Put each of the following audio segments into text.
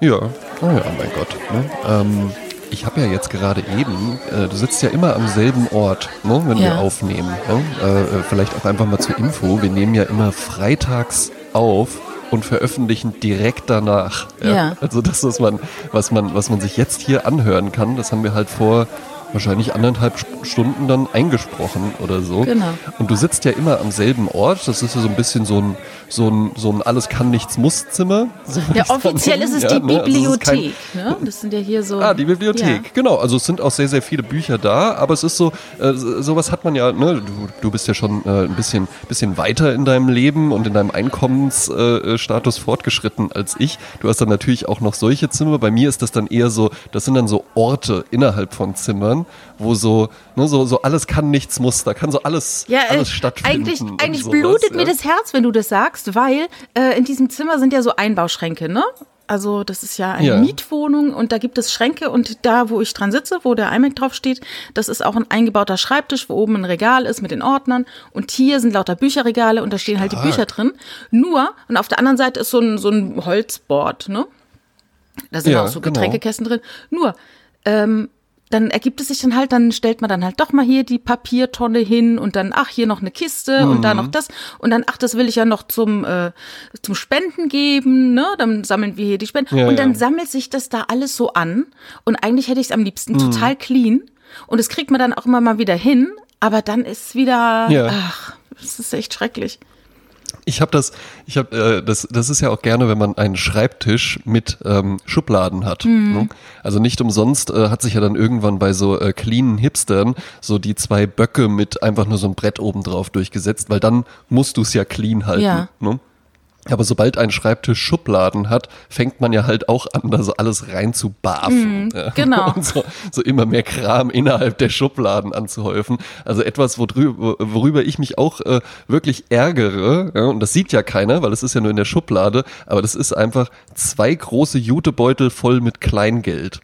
Ja, oh ja, mein Gott. Ne? Ähm, ich habe ja jetzt gerade eben, äh, du sitzt ja immer am selben Ort, ne, wenn Ja. wir aufnehmen. Ne? Äh, äh, vielleicht auch einfach mal zur Info. Wir nehmen ja immer freitags auf und veröffentlichen direkt danach. Ja. Also das, was man, was man, was man sich jetzt hier anhören kann, das haben wir halt vor wahrscheinlich anderthalb St- Stunden dann eingesprochen oder so. Genau. Und du sitzt ja immer am selben Ort. Das ist ja so ein bisschen so ein, so ein, so ein alles kann nichts muss Zimmer. So Ja, offiziell ist es die Ja, ne? Also es Bibliothek. ne? Das sind ja hier so. Ah, die Bibliothek, genau. Also es sind auch sehr, sehr viele Bücher da, aber es ist so, äh, sowas hat man ja, ne, du, du bist ja schon äh, ein bisschen, bisschen weiter in deinem Leben und in deinem Einkommensstatus äh, fortgeschritten als ich. Du hast dann natürlich auch noch solche Zimmer. Bei mir ist das dann eher so, das sind dann so Orte innerhalb von Zimmern, wo so, ne, so, so alles kann, nichts muss, da kann so alles, Ja, äh, alles stattfinden. eigentlich, eigentlich sowas, blutet ja. mir das Herz, wenn du das sagst, weil äh, in diesem Zimmer sind ja so Einbauschränke, ne? Also das ist ja eine Ja. Mietwohnung und da gibt es Schränke und da, wo ich dran sitze, wo der iMac drauf steht, das ist auch ein eingebauter Schreibtisch, wo oben ein Regal ist mit den Ordnern und hier sind lauter Bücherregale und da stehen halt die. Bücher drin. Nur, und auf der anderen Seite ist so ein, so ein Holzboard, ne? Da sind Ja, auch so genau. Getränkekästen drin. Nur, ähm, dann ergibt es sich dann halt, dann stellt man dann halt doch mal hier die Papiertonne hin und dann, ach, hier noch eine Kiste und da noch das und dann, ach, das will ich ja noch zum, äh, zum Spenden geben, ne? Dann sammeln wir hier die Spenden. Ja, und dann ja. sammelt sich das da alles so an und eigentlich hätte ich es am liebsten total clean und das kriegt man dann auch immer mal wieder hin, aber dann ist wieder, Ja. ach, das ist echt schrecklich. Ich habe das, ich habe äh, das, das ist ja auch gerne, wenn man einen Schreibtisch mit ähm, Schubladen hat. Ne? Also nicht umsonst äh, hat sich ja dann irgendwann bei so äh, cleanen Hipstern so die zwei Böcke mit einfach nur so ein Brett oben drauf durchgesetzt, weil dann musst du es ja clean halten. Ja. Ne? Aber sobald ein Schreibtisch Schubladen hat, fängt man ja halt auch an, da so alles rein zu barfen. Ja. genau. Und so, so immer mehr Kram innerhalb der Schubladen anzuhäufen. Also etwas, worüber, worüber ich mich auch äh, wirklich ärgere, ja, und das sieht ja keiner, weil es ist ja nur in der Schublade, aber das ist einfach zwei große Jutebeutel voll mit Kleingeld.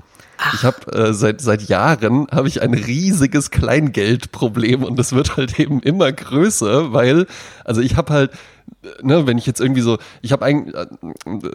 Ich habe äh, seit seit Jahren habe ich ein riesiges Kleingeldproblem und das wird halt eben immer größer, weil also ich habe halt ne, wenn ich jetzt irgendwie so, ich habe eigentlich,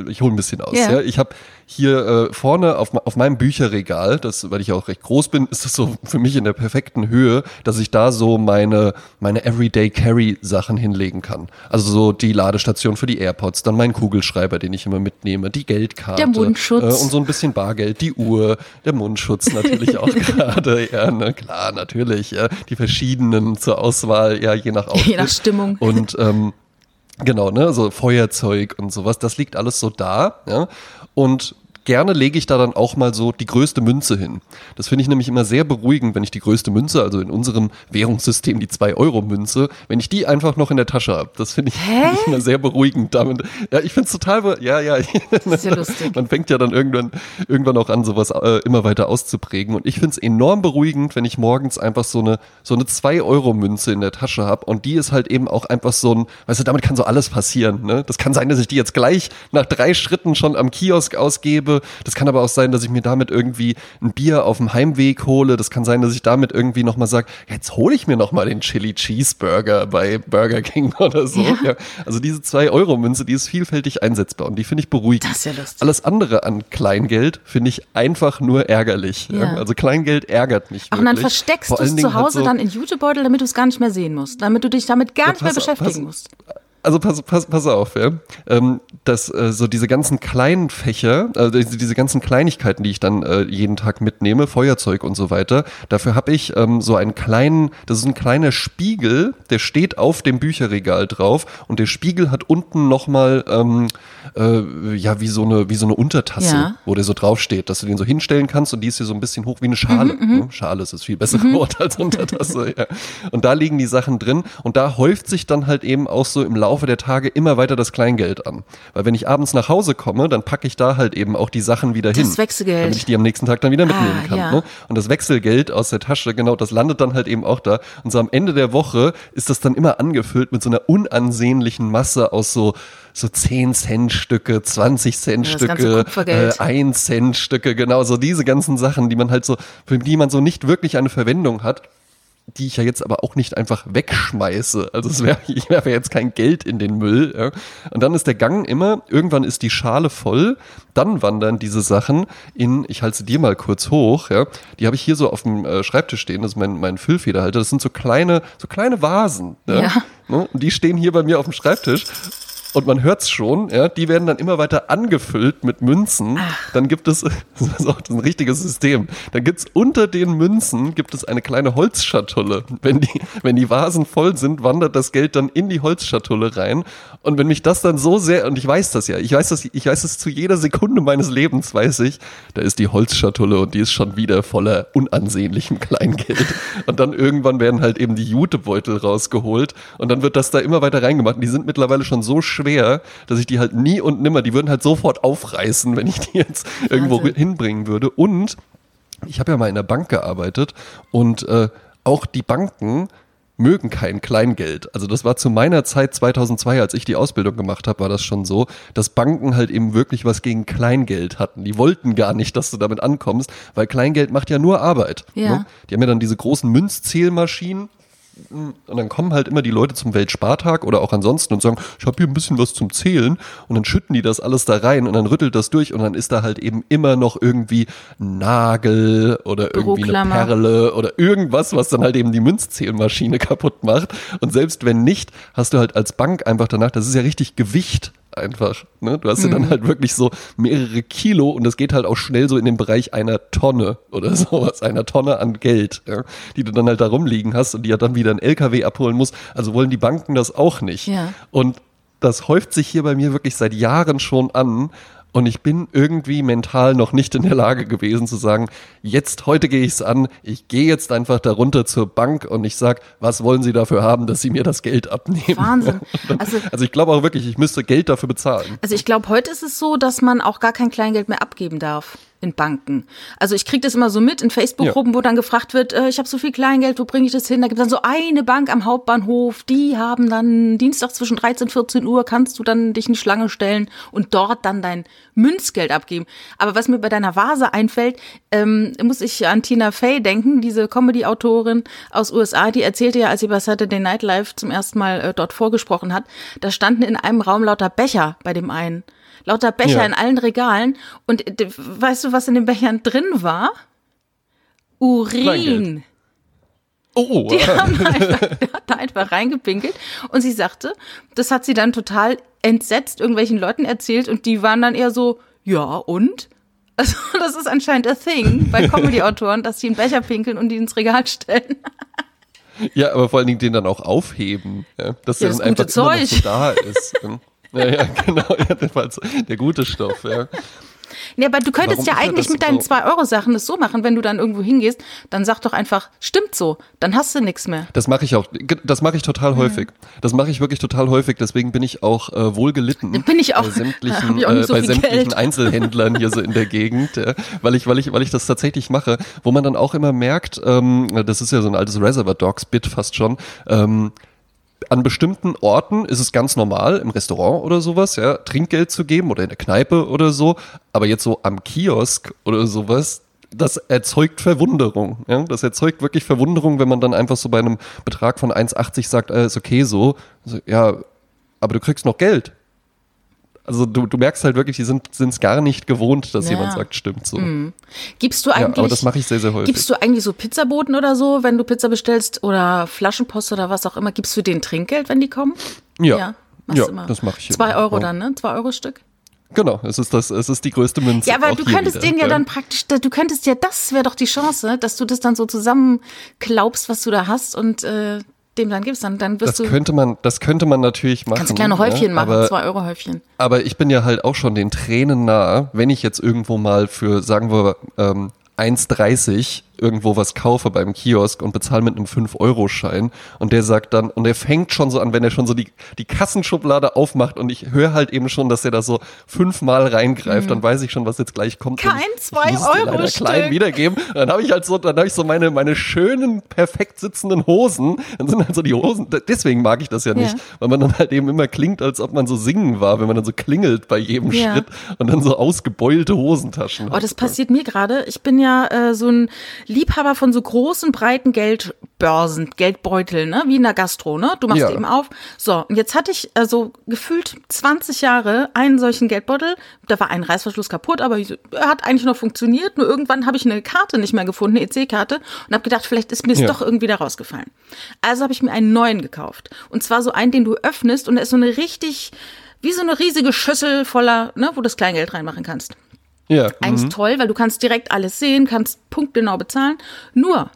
ich hole ein bisschen aus, Ja. ja. Ich habe hier äh, vorne auf, auf meinem Bücherregal, das, weil ich ja auch recht groß bin, ist das so für mich in der perfekten Höhe, dass ich da so meine, meine Everyday Carry Sachen hinlegen kann. Also so die Ladestation für die AirPods, dann meinen Kugelschreiber, den ich immer mitnehme, die Geldkarte. Der Mundschutz. Äh, und so ein bisschen Bargeld, die Uhr, der Mundschutz natürlich auch gerade, ja, ne, klar, natürlich, ja, die verschiedenen zur Auswahl, ja, je nach Outfit. Je nach Stimmung. Und ähm, genau, ne, so Feuerzeug und sowas, das liegt alles so da, ja. Und gerne lege ich da dann auch mal so die größte Münze hin. Das finde ich nämlich immer sehr beruhigend, wenn ich die größte Münze, also in unserem Währungssystem die 2-Euro-Münze, wenn ich die einfach noch in der Tasche habe. Das finde ich, find ich immer sehr beruhigend damit. Ja, ich finde es total, ja, ja. Das ist ja lustig. Man fängt ja dann irgendwann, irgendwann auch an, sowas äh, immer weiter auszuprägen. Und ich finde es enorm beruhigend, wenn ich morgens einfach so eine, so eine 2-Euro-Münze in der Tasche habe. Und die ist halt eben auch einfach so ein, weißt du, damit kann so alles passieren. Ne? Das kann sein, dass ich die jetzt gleich nach drei Schritten schon am Kiosk ausgebe. Das kann aber auch sein, dass ich mir damit irgendwie ein Bier auf dem Heimweg hole. Das kann sein, dass ich damit irgendwie nochmal sage, jetzt hole ich mir nochmal den Chili Cheeseburger bei Burger King oder so. Ja. Ja. Also diese 2-Euro-Münze, die ist vielfältig einsetzbar und die finde ich beruhigend. Das ist ja lustig. Alles andere an Kleingeld finde ich einfach nur ärgerlich. Ja. Also Kleingeld ärgert mich Ach, und dann versteckst du es zu Hause so- dann in Jutebeutel, damit du es gar nicht mehr sehen musst. Damit du dich damit gar nicht mehr auf, beschäftigen pass- musst. Also pass, pass, pass auf, ja. Ähm, dass äh, so diese ganzen kleinen Fächer, also diese, diese ganzen Kleinigkeiten, die ich dann äh, jeden Tag mitnehme, Feuerzeug und so weiter, dafür habe ich ähm, so einen kleinen, das ist ein kleiner Spiegel, der steht auf dem Bücherregal drauf und der Spiegel hat unten nochmal ähm, äh, ja wie so eine wie so eine Untertasse, Ja. wo der so draufsteht, dass du den so hinstellen kannst und die ist hier so ein bisschen hoch wie eine Schale. Mhm, ne? Schale ist das viel bessere Wort als Untertasse. Ja. Und da liegen die Sachen drin und da häuft sich dann halt eben auch so im Laufe der Tage immer weiter das Kleingeld an. Weil wenn ich abends nach Hause komme, dann packe ich da halt eben auch die Sachen wieder hin. Das Wechselgeld. Damit ich die am nächsten Tag dann wieder mitnehmen Ah, kann. ja. Ne? Und das Wechselgeld aus der Tasche, genau, das landet dann halt eben auch da. Und so am Ende der Woche ist das dann immer angefüllt mit so einer unansehnlichen Masse aus so so 10 Cent Stücke, 20 Cent das Stücke, äh, 1 Cent Stücke, genau, so diese ganzen Sachen, die man halt so, für die man so nicht wirklich eine Verwendung hat. Die ich ja jetzt aber auch nicht einfach wegschmeiße. Also es wäre, ich werfe jetzt kein Geld in den Müll. Ja. Und dann ist der Gang immer, irgendwann ist die Schale voll, dann wandern diese Sachen in, ich halte sie dir mal kurz hoch, ja. Die habe ich hier so auf dem äh, Schreibtisch stehen, das ist mein, mein Füllfederhalter. Das sind so kleine, so kleine Vasen. Ja. ja. Ne? Und die stehen hier bei mir auf dem Schreibtisch und man hört's schon, ja, die werden dann immer weiter angefüllt mit Münzen. Ach. Dann gibt es, das ist auch ein richtiges System, dann gibt's unter den Münzen gibt es eine kleine Holzschatulle. Wenn die, wenn die Vasen voll sind, wandert das Geld dann in die Holzschatulle rein. Und wenn mich das dann so sehr, und ich weiß das ja, ich weiß das, ich weiß es zu jeder Sekunde meines Lebens, weiß ich, da ist die Holzschatulle und die ist schon wieder voller unansehnlichem Kleingeld. Und dann irgendwann werden halt eben die Jutebeutel rausgeholt und dann wird das da immer weiter reingemacht. Und die sind mittlerweile schon so schwer, dass ich die halt nie und nimmer, die würden halt sofort aufreißen, wenn ich die jetzt irgendwo Wahnsinn. hinbringen würde. Und ich habe ja mal in der Bank gearbeitet und äh, auch die Banken mögen kein Kleingeld. Also das war zu meiner Zeit 2002, als ich die Ausbildung gemacht habe, war das schon so, dass Banken halt eben wirklich was gegen Kleingeld hatten. Die wollten gar nicht, dass du damit ankommst, weil Kleingeld macht ja nur Arbeit. Ja. Ne? Die haben ja dann diese großen Münzzählmaschinen und dann kommen halt immer die Leute zum Weltspartag oder auch ansonsten und sagen, ich habe hier ein bisschen was zum Zählen und dann schütten die das alles da rein und dann rüttelt das durch und dann ist da halt eben immer noch irgendwie Nagel oder irgendwie eine Perle oder irgendwas, was dann halt eben die Münzzählmaschine kaputt macht. Und selbst wenn nicht, hast du halt als Bank einfach danach, das ist ja richtig Gewicht einfach. Ne? Du hast ja dann mhm. halt wirklich so mehrere Kilo und das geht halt auch schnell so in den Bereich einer Tonne oder sowas, einer Tonne an Geld, ja? die du dann halt da rumliegen hast und die ja dann wieder ein LKW abholen muss. Also wollen die Banken das auch nicht. Ja. Und das häuft sich hier bei mir wirklich seit Jahren schon an. Und ich bin irgendwie mental noch nicht in der Lage gewesen zu sagen, jetzt, heute gehe ich es an, ich gehe jetzt einfach darunter zur Bank und ich sage, was wollen Sie dafür haben, dass Sie mir das Geld abnehmen? Wahnsinn. Also, also ich glaube auch wirklich, ich müsste Geld dafür bezahlen. Also ich glaube, heute ist es so, dass man auch gar kein Kleingeld mehr abgeben darf in Banken. Also ich kriege das immer so mit in Facebook-Gruppen, ja. wo dann gefragt wird, äh, ich habe so viel Kleingeld, wo bringe ich das hin? Da gibt es dann so eine Bank am Hauptbahnhof, die haben dann Dienstag zwischen 13 und 14 Uhr, kannst du dann dich in Schlange stellen und dort dann dein Münzgeld abgeben. Aber was mir bei deiner Vase einfällt, ähm, muss ich an Tina Fey denken, diese Comedy-Autorin aus USA, die erzählte ja, als sie bei Saturday Night Live zum ersten Mal äh, dort vorgesprochen hat, da standen in einem Raum lauter Becher bei dem einen lauter Becher ja. in allen Regalen. Und weißt du, was in den Bechern drin war? Urin. Oh, die haben einfach, hat da einfach reingepinkelt und sie sagte, das hat sie dann total entsetzt irgendwelchen Leuten erzählt und die waren dann eher so, ja und? Also das ist anscheinend a thing bei Comedy-Autoren, dass sie einen Becher pinkeln und die ins Regal stellen. Ja, aber vor allen Dingen den dann auch aufheben, ja, dass ja, der dann einfach Zeug. immer noch so da ist. Ja, ja, genau, ja, der gute Stoff, ja. Ja, aber du könntest Warum ja eigentlich mit deinen 2-Euro-Sachen das so machen, wenn du dann irgendwo hingehst, dann sag doch einfach, stimmt so, dann hast du nichts mehr. Das mache ich auch, das mache ich total mhm. häufig. Das mache ich wirklich total häufig, deswegen bin ich auch äh, wohlgelitten. Bin ich auch. Bei sämtlichen, auch so äh, bei sämtlichen Einzelhändlern hier so in der Gegend, ja, weil, ich, weil, ich, weil ich das tatsächlich mache, wo man dann auch immer merkt, ähm, das ist ja so ein altes Reservoir Dogs-Bit fast schon, ähm, an bestimmten Orten ist es ganz normal, im Restaurant oder sowas, ja, Trinkgeld zu geben oder in der Kneipe oder so. Aber jetzt so am Kiosk oder sowas, das erzeugt Verwunderung. Ja? Das erzeugt wirklich Verwunderung, wenn man dann einfach so bei einem Betrag von 1,80 sagt, äh, ist okay so. Also, ja, aber du kriegst noch Geld. Also du, du merkst halt wirklich, die sind es gar nicht gewohnt, dass ja. jemand sagt, stimmt so. Mhm. Gibst du eigentlich, ja, aber das mache ich sehr, sehr häufig. Gibst du eigentlich so Pizzaboten oder so, wenn du Pizza bestellst oder Flaschenpost oder was auch immer, gibst du denen Trinkgeld, wenn die kommen? Ja, ja, ja das mache ich. Zwei immer. Euro dann, ne? Zwei Euro Stück? Genau, es ist das, es ist die größte Münze. Ja, aber du könntest den ja dann praktisch, du könntest ja, das wäre doch die Chance, dass du das dann so zusammenklaubst, was du da hast und äh, dem dann gibst, dann, dann wirst das du. Könnte man, das könnte man natürlich machen. Kannst du kleine Häufchen ja, machen, aber, zwei Euro Häufchen. Aber ich bin ja halt auch schon den Tränen nah, wenn ich jetzt irgendwo mal für, sagen wir, ähm, 1,30 irgendwo was kaufe beim Kiosk und bezahle mit einem 5-Euro-Schein und der sagt dann, und er fängt schon so an, wenn er schon so die, die Kassenschublade aufmacht und ich höre halt eben schon, dass er da so fünfmal reingreift, mhm. dann weiß ich schon, was jetzt gleich kommt. Kein 2-Euro-Stück. klein wiedergeben. Und dann habe ich halt so, dann habe ich so meine, meine schönen, perfekt sitzenden Hosen. Dann sind halt so die Hosen, deswegen mag ich das ja nicht, ja. weil man dann halt eben immer klingt, als ob man so singen war, wenn man dann so klingelt bei jedem ja. Schritt und dann so ausgebeulte Hosentaschen Oh, das passiert mir gerade. Ich bin ja äh, so ein Liebhaber von so großen, breiten Geldbörsen, Geldbeuteln, ne? wie in der Gastro, ne? Du machst Ja. eben auf. So, und jetzt hatte ich also gefühlt 20 Jahre einen solchen Geldbeutel. Da war ein Reißverschluss kaputt, aber er hat eigentlich noch funktioniert. Nur irgendwann habe ich eine Karte nicht mehr gefunden, eine EC-Karte, und habe gedacht, vielleicht ist mir es Ja. doch irgendwie da rausgefallen. Also habe ich mir einen neuen gekauft. Und zwar so einen, den du öffnest und da ist so eine richtig, wie so eine riesige Schüssel voller, ne, wo du das Kleingeld reinmachen kannst. Ja. Eigentlich toll, weil du kannst direkt alles sehen, kannst punktgenau bezahlen. Nur,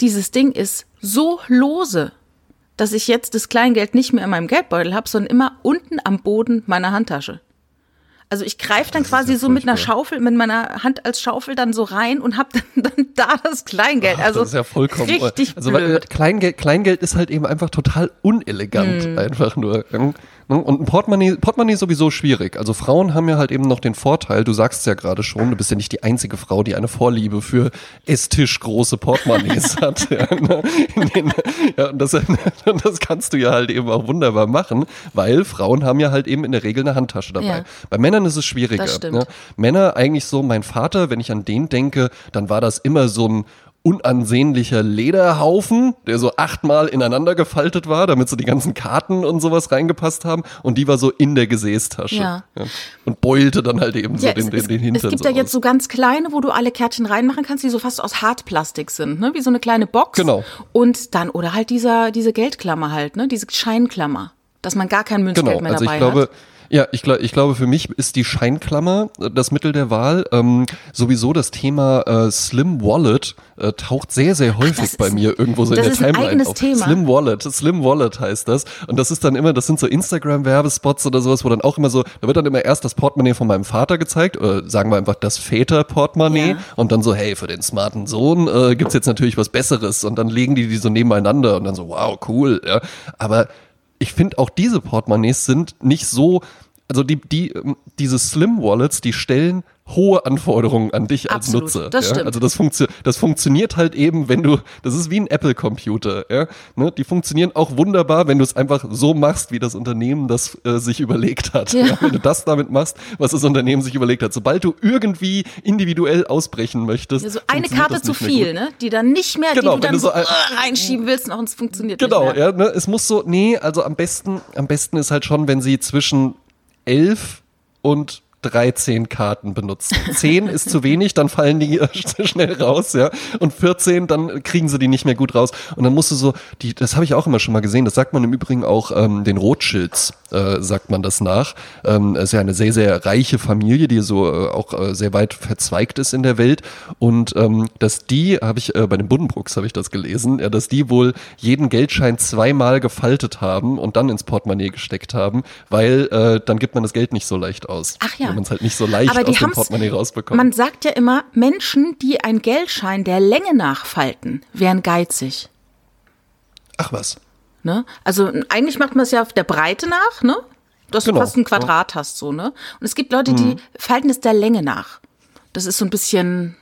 dieses Ding ist so lose, dass ich jetzt das Kleingeld nicht mehr in meinem Geldbeutel habe, sondern immer unten am Boden meiner Handtasche. Also ich greife dann ist quasi ja so mit einer. Schaufel, mit meiner Hand als Schaufel dann so rein und hab dann, dann da das Kleingeld. Ach, Also das ist ja vollkommen. richtig also weil, äh, blöd. Kleingeld, Kleingeld ist halt eben einfach total unelegant, Hm. einfach nur. Ne? Und ein Portemonnaie, Portemonnaie ist sowieso schwierig. Also Frauen haben ja halt eben noch den Vorteil, du sagst es ja gerade schon, du bist ja nicht die einzige Frau, die eine Vorliebe für Esstisch große Portemonnaies hat. Ja, ne? Den, ja, und das, und das kannst du ja halt eben auch wunderbar machen, weil Frauen haben ja halt eben in der Regel eine Handtasche dabei. Ja. Bei Männern ist es schwieriger. Ne? Männer eigentlich so, mein Vater, wenn ich an den denke, dann war das immer so ein unansehnlicher Lederhaufen, der so achtmal ineinander gefaltet war, damit so die ganzen Karten und sowas reingepasst haben. Und die war so in der Gesäßtasche. Ja. Und beulte dann halt eben so Ja, den, es, den, es, den Hintern es gibt so ja jetzt so ganz kleine, wo du alle Kärtchen reinmachen kannst, die so fast aus Hartplastik sind, ne? Wie so eine kleine Box. Genau. Und dann, oder halt dieser, diese Geldklammer halt, ne? Diese Scheinklammer. Dass man gar kein Münzgeld Genau, mehr also dabei ich glaube, hat. Ja, ich, glaub, ich glaube, für mich ist die Scheinklammer äh, das Mittel der Wahl. Ähm, sowieso das Thema äh, Slim Wallet äh, taucht sehr, sehr häufig das bei ist- mir irgendwo so in der Timeline eigenes auf. Thema. Slim Wallet, Slim Wallet heißt das. Und das ist dann immer, das sind so Instagram-Werbespots oder sowas, wo dann auch immer so, da wird dann immer erst das Portemonnaie von meinem Vater gezeigt, oder sagen wir einfach das Väter-Portemonnaie Ja. und dann so, hey, für den smarten Sohn äh, gibt's jetzt natürlich was Besseres und dann legen die die so nebeneinander und dann so, wow, cool, ja. Aber ich finde auch diese Portemonnaies sind nicht so, also die, die, ähm, diese Slim Wallets, die stellen hohe Anforderungen an dich als Absolut, Nutzer. das ja? stimmt. Also das, funktio das funktioniert halt eben, wenn du, das ist wie ein Apple-Computer. Ja? Ne? Die funktionieren auch wunderbar, wenn du es einfach so machst, wie das Unternehmen das äh, sich überlegt hat. Ja. Ja? Wenn du das damit machst, was das Unternehmen sich überlegt hat. Sobald du irgendwie individuell ausbrechen möchtest. Ja, so eine Karte zu viel, ne? Die dann nicht mehr, Genau, die du dann du so ein- äh, reinschieben willst und es funktioniert Genau, nicht mehr. ja, ne? es muss so, nee, also am besten, am besten ist halt schon, wenn sie zwischen elf und 13 Karten benutzen. 10 ist zu wenig, dann fallen die schnell raus, ja. Und 14, dann kriegen sie die nicht mehr gut raus. Und dann musst du so, die, das habe ich auch immer schon mal gesehen, das sagt man im Übrigen auch ähm, den Rothschilds, äh, sagt man das nach. Ähm, ist ja eine sehr, sehr reiche Familie, die so äh, auch äh, sehr weit verzweigt ist in der Welt. Und ähm, dass die, habe ich äh, bei den Buddenbrooks habe ich das gelesen, ja, dass die wohl jeden Geldschein zweimal gefaltet haben und dann ins Portemonnaie gesteckt haben, weil äh, dann gibt man das Geld nicht so leicht aus. Ach ja. Wenn man es halt nicht so leicht aus dem Portemonnaie rausbekommt. Man sagt ja immer, Menschen, die einen Geldschein der Länge nach falten, wären geizig. Ach was. Ne? Also eigentlich macht man es ja auf der Breite nach, ne? Dass Genau, du fast ein Quadrat hast, so, ne? Und es gibt Leute, die falten es der Länge nach. Das ist so ein bisschen,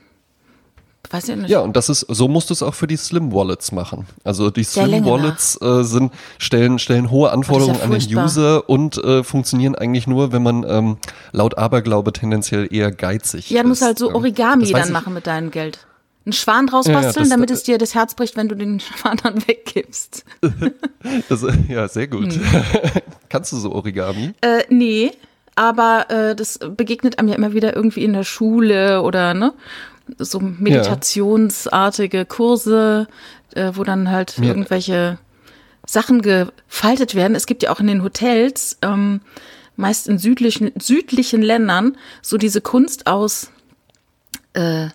weiß ich nicht. Ja, und das ist, so musst du es auch für die Slim Wallets machen. Also die Slim Wallets äh, sind, stellen, stellen hohe Anforderungen ja an den. User und äh, funktionieren eigentlich nur, wenn man ähm, laut Aberglaube tendenziell eher geizig Ja, du musst ist. halt so Ähm, Origami weiß dann machen mit deinem Geld. Einen Schwan draus Ja, ja, basteln, das- damit es dir das Herz bricht, wenn du den Schwan dann weggibst. Das, ja, sehr gut. Hm. Kannst du so Origami? Äh, nee, aber äh, das begegnet einem ja immer wieder irgendwie in der Schule oder ne, so meditationsartige Kurse, äh, wo dann halt Mir- irgendwelche Sachen gefaltet werden. Es gibt ja auch in den Hotels, ähm, meist in südlichen, südlichen Ländern, so diese Kunst aus äh,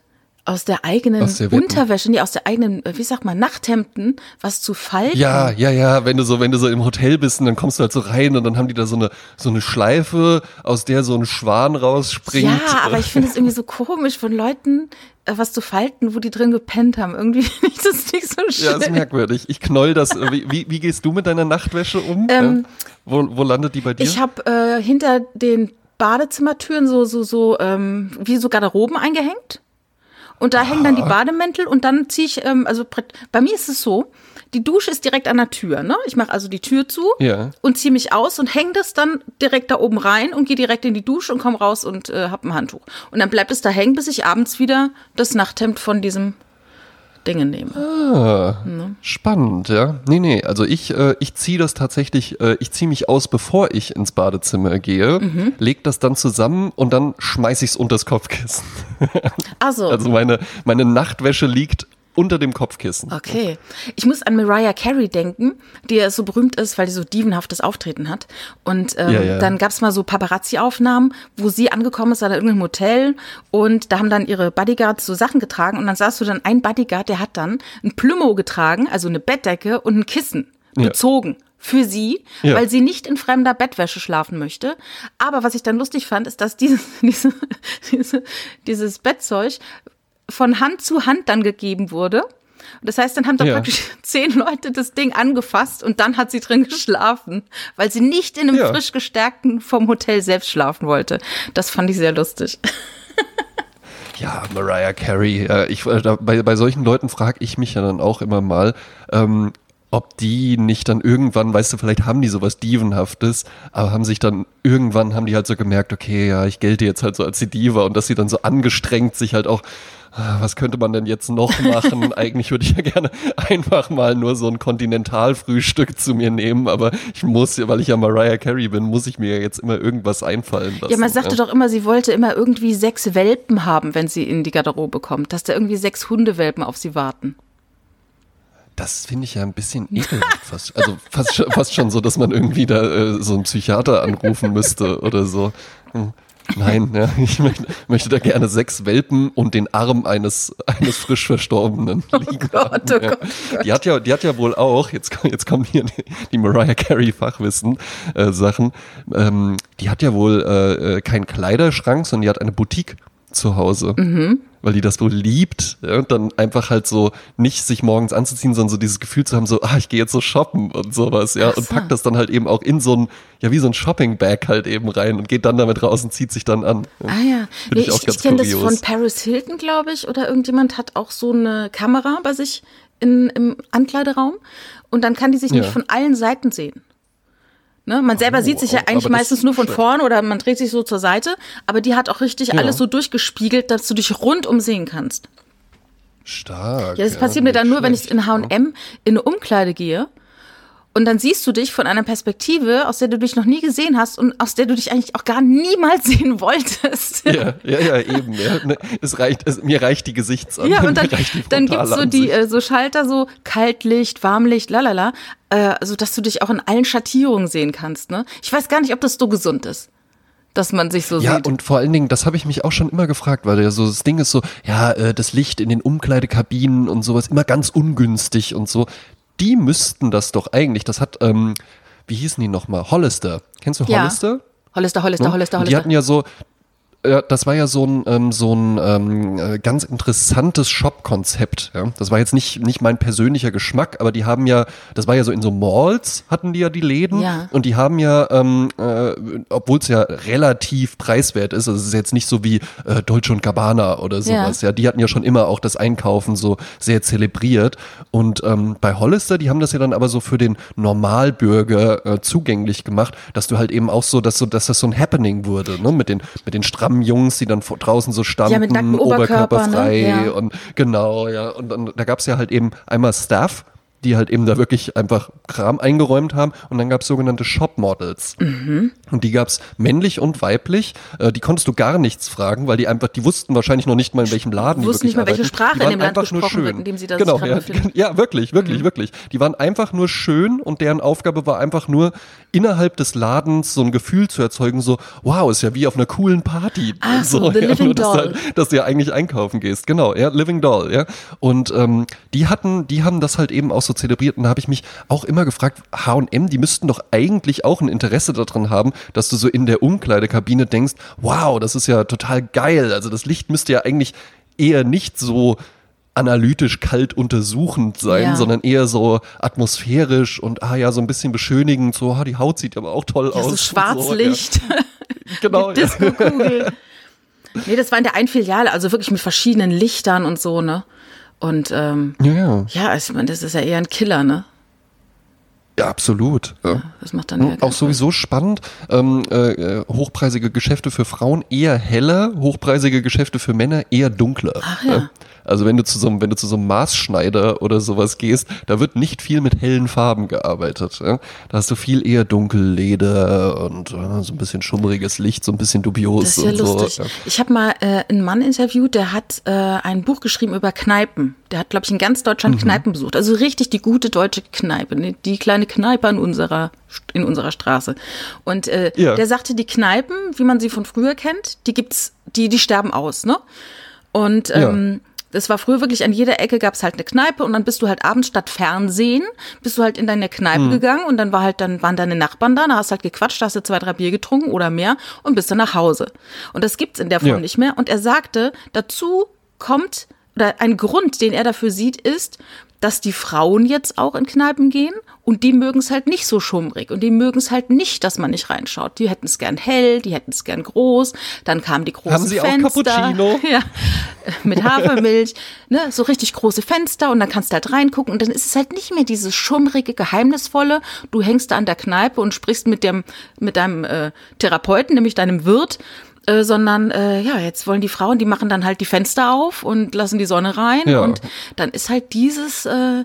aus der eigenen Aus der. Unterwäsche, nee, aus der eigenen, äh, wie sagt man, Nachthemden, was zu falten. Ja, ja, ja, wenn du so, wenn du so im Hotel bist und dann kommst du halt so rein und dann haben die da so eine, so eine Schleife, aus der so ein Schwan rausspringt. Ja, aber ich finde es irgendwie so komisch von Leuten, äh, was zu falten, wo die drin gepennt haben. Irgendwie finde ich das nicht so schön. Ja, ist merkwürdig. Ich knoll das. äh, Wie, wie, wie gehst du mit deiner Nachtwäsche um? Ähm, ja? wo, wo landet die bei dir? Ich habe äh, hinter den Badezimmertüren so so so ähm, wie so Garderoben eingehängt und da hängen dann die Bademäntel und dann ziehe ich ähm, also bei mir ist es so, die Dusche ist direkt an der Tür, ne? Ich mache also die Tür zu Ja. und ziehe mich aus und hänge das dann direkt da oben rein und gehe direkt in die Dusche und komme raus und äh, hab ein Handtuch und dann bleibt es da hängen, bis ich abends wieder das Nachthemd von diesem Dinge nehme. Ah, spannend, ja. Nee, nee, also ich, äh, ich ziehe das tatsächlich, äh, ich ziehe mich aus, bevor ich ins Badezimmer gehe, leg das dann zusammen und dann schmeiß ich's unters Kopfkissen. Also, Also meine, meine Nachtwäsche liegt unter dem Kopfkissen. okay. Ich muss an Mariah Carey denken, die ja so berühmt ist, weil die so dievenhaftes Auftreten hat. Und ähm, Ja, ja. dann gab's mal so Paparazzi-Aufnahmen, wo sie angekommen ist an irgendeinem Hotel und da haben dann ihre Bodyguards so Sachen getragen und dann sahst du dann ein Bodyguard, der hat dann ein Plümo getragen, also eine Bettdecke und ein Kissen Ja. bezogen. Für sie, Ja. weil sie nicht in fremder Bettwäsche schlafen möchte. Aber was ich dann lustig fand, ist, dass dieses, diese, diese, dieses Bettzeug von Hand zu Hand dann gegeben wurde. Das heißt, dann haben da Ja. praktisch zehn Leute das Ding angefasst und dann hat sie drin geschlafen, weil sie nicht in einem Ja. frisch gestärkten vom Hotel selbst schlafen wollte. Das fand ich sehr lustig. Ja, Mariah Carey. Äh, ich, äh, bei, bei solchen Leuten frage ich mich ja dann auch immer mal, ähm, ob die nicht dann irgendwann, weißt du, vielleicht haben die sowas Dievenhaftes, aber haben sich dann irgendwann, haben die halt so gemerkt, okay, ja, ich gelte jetzt halt so als die Diva und dass sie dann so angestrengt sich halt auch, was könnte man denn jetzt noch machen? Eigentlich würde ich ja gerne einfach mal nur so ein Kontinentalfrühstück zu mir nehmen, aber ich muss, weil ich ja Mariah Carey bin, muss ich mir jetzt immer irgendwas einfallen lassen. Ja, man sagte doch immer, sie wollte immer irgendwie sechs Welpen haben, wenn sie in die Garderobe kommt, dass da irgendwie sechs Hundewelpen auf sie warten. Das finde ich ja ein bisschen ekelhaft fast. Also fast, schon- fast schon so, dass man irgendwie da äh, so einen Psychiater anrufen müsste oder so. Hm. Nein, ja, ich möchte, möchte da gerne sechs Welpen und den Arm eines, eines frisch Verstorbenen liegen Gott, haben, oh ja. Gott, Die hat ja, die hat ja wohl auch, jetzt, kommen- jetzt kommen hier die, die Mariah Carey Fachwissen äh, Sachen, ähm, die hat ja wohl äh, äh, keinen Kleiderschrank, sondern die hat eine Boutique zu Hause. Weil die das wohl liebt, ja, und dann einfach halt so nicht sich morgens anzuziehen, sondern so dieses Gefühl zu haben, so, ah, ich gehe jetzt so shoppen und sowas, ja, Ach und so. packt das dann halt eben auch in so ein, ja, wie so ein Shopping-Bag halt eben rein und geht dann damit raus und zieht sich dann an. Ja. Ah ja, Finde nee, ich auch ich, ich kenne das von Paris Hilton, glaube ich, oder irgendjemand hat auch so eine Kamera bei sich in, im Ankleideraum und dann kann die sich Ja. nicht von allen Seiten sehen. Ne? Man selber Oh, sieht sich ja eigentlich meistens ist nur von schlecht. vorn oder man dreht sich so zur Seite, aber die hat auch richtig Ja. alles so durchgespiegelt, dass du dich rundum sehen kannst. Stark. Ja, das passiert mir dann nur, wenn ich schlecht, in H&M in eine Umkleide gehe und dann siehst du dich von einer Perspektive, aus der du dich noch nie gesehen hast und aus der du dich eigentlich auch gar niemals sehen wolltest. Ja, ja, ja, eben. Ja. Ne, Es reicht, es, mir reicht die Gesichtsansicht. Ja, und dann, dann gibt's so die äh, so Schalter, so Kaltlicht, Warmlicht, lalala, äh, also dass du dich auch in allen Schattierungen sehen kannst. Ne? Ich weiß gar nicht, ob das so gesund ist, dass man sich so Ja, sieht. und vor allen Dingen, das habe ich mich auch schon immer gefragt, weil ja so das Ding ist so, ja, äh, das Licht in den Umkleidekabinen und sowas immer ganz ungünstig und so. Die müssten das doch eigentlich, das hat, ähm, wie hießen die nochmal? Hollister. Kennst du Ja. Hollister? Hollister, Hollister, Ne? Hollister, Die Hollister. hatten ja so, ja, das war ja so ein, ähm, so ein ähm, äh, ganz interessantes Shop-Konzept. Ja? Das war jetzt nicht, nicht mein persönlicher Geschmack, aber die haben ja, das war ja so in so Malls, hatten die ja die Läden. Ja. Und die haben ja, ähm, äh, obwohl es ja relativ preiswert ist, also es ist jetzt nicht so wie äh, Dolce und Gabbana oder sowas, ja. die hatten ja schon immer auch das Einkaufen so sehr zelebriert. Und ähm, bei Hollister, die haben das ja dann aber so für den Normalbürger äh, zugänglich gemacht, dass du halt eben auch so, dass so, dass das so ein Happening wurde, ne? Mit den, mit den strammen Jungs, die dann vor, draußen so standen, Ja, mit nacktem Oberkörper, ne? oberkörperfrei Ja. und genau, ja. Und dann, da gab's ja halt eben einmal Staff, die halt eben da wirklich einfach Kram eingeräumt haben und dann gab's sogenannte Shop-Models. Mhm. Und die gab's männlich und weiblich. Äh, die konntest du gar nichts fragen, weil die einfach, die wussten wahrscheinlich noch nicht mal, in welchem Laden die Wussten wirklich nicht mal, welche. Sprache die in dem Land einfach nur gesprochen wird, schön. in dem sie da genau, ja, ja, wirklich, wirklich, Mhm. wirklich. Die waren einfach nur schön und deren Aufgabe war einfach nur, innerhalb des Ladens so ein Gefühl zu erzeugen, so, wow, ist ja wie auf einer coolen Party. Ah, so, The ja, Living nur, dass, Doll. halt, dass du ja eigentlich einkaufen gehst. Genau, ja, Living Doll, ja. Und ähm, die hatten, die haben das halt eben auch so zelebriert und da habe ich mich auch immer gefragt, H&M, die müssten doch eigentlich auch ein Interesse daran haben, dass du so in der Umkleidekabine denkst, wow, das ist ja total geil. Also das Licht müsste ja eigentlich eher nicht so analytisch kalt untersuchend sein, Ja. sondern eher so atmosphärisch und ah ja, so ein bisschen beschönigend, so, ah, die Haut sieht aber auch toll ja, aus. so Schwarzlicht. So, ja. Genau, ja. Disco-Kugel. Nee, das war in der einen Filiale, also wirklich mit verschiedenen Lichtern und so, ne? Und ähm, ja, ja. ja, ich meine, das ist ja eher ein Killer, ne? Ja, absolut. Ja. Das macht dann ja Auch sowieso spannend. Ähm, äh, hochpreisige Geschäfte für Frauen eher heller, hochpreisige Geschäfte für Männer eher dunkler. Ach ja. Also wenn du zu so einem, wenn du zu so einem Maßschneider oder sowas gehst, da wird nicht viel mit hellen Farben gearbeitet. Ja? Da hast du viel eher Dunkelleder und äh, so ein bisschen schummriges Licht, so ein bisschen dubios Das ist ja und lustig. so. Ja. Ich habe mal äh, einen Mann interviewt, der hat äh, ein Buch geschrieben über Kneipen. Der hat, glaube ich, in ganz Mhm. Deutschland Kneipen besucht. Also richtig die gute deutsche Kneipe, ne? die kleine Kneipe an unserer, in unserer Straße. Und äh, Ja. der sagte, die Kneipen, wie man sie von früher kennt, die gibt's, die, die sterben aus, ne? Und Ja. Das war früher wirklich an jeder Ecke gab's halt eine Kneipe und dann bist du halt abends statt Fernsehen, bist du halt in deine Kneipe Mhm. gegangen und dann war halt, dann waren deine Nachbarn da, da hast halt gequatscht, hast du zwei, drei Bier getrunken oder mehr und bist dann nach Hause. Und das gibt's in der Form Ja. nicht mehr. Und er sagte, dazu kommt, oder ein Grund, den er dafür sieht, ist, dass die Frauen jetzt auch in Kneipen gehen und die mögen es halt nicht so schummrig und die mögen es halt nicht, dass man nicht reinschaut. Die hätten es gern hell, die hätten es gern groß. Dann kamen die großen Haben Sie auch Fenster. Cappuccino? Ja, mit Hafermilch, ne, so richtig große Fenster und dann kannst du halt reingucken und dann ist es halt nicht mehr dieses schummrige, geheimnisvolle. Du hängst da an der Kneipe und sprichst mit dem, mit deinem äh, Therapeuten, nämlich deinem Wirt, äh, sondern äh, ja, jetzt wollen die Frauen, die machen dann halt die Fenster auf und lassen die Sonne rein Ja. und dann ist halt dieses, äh,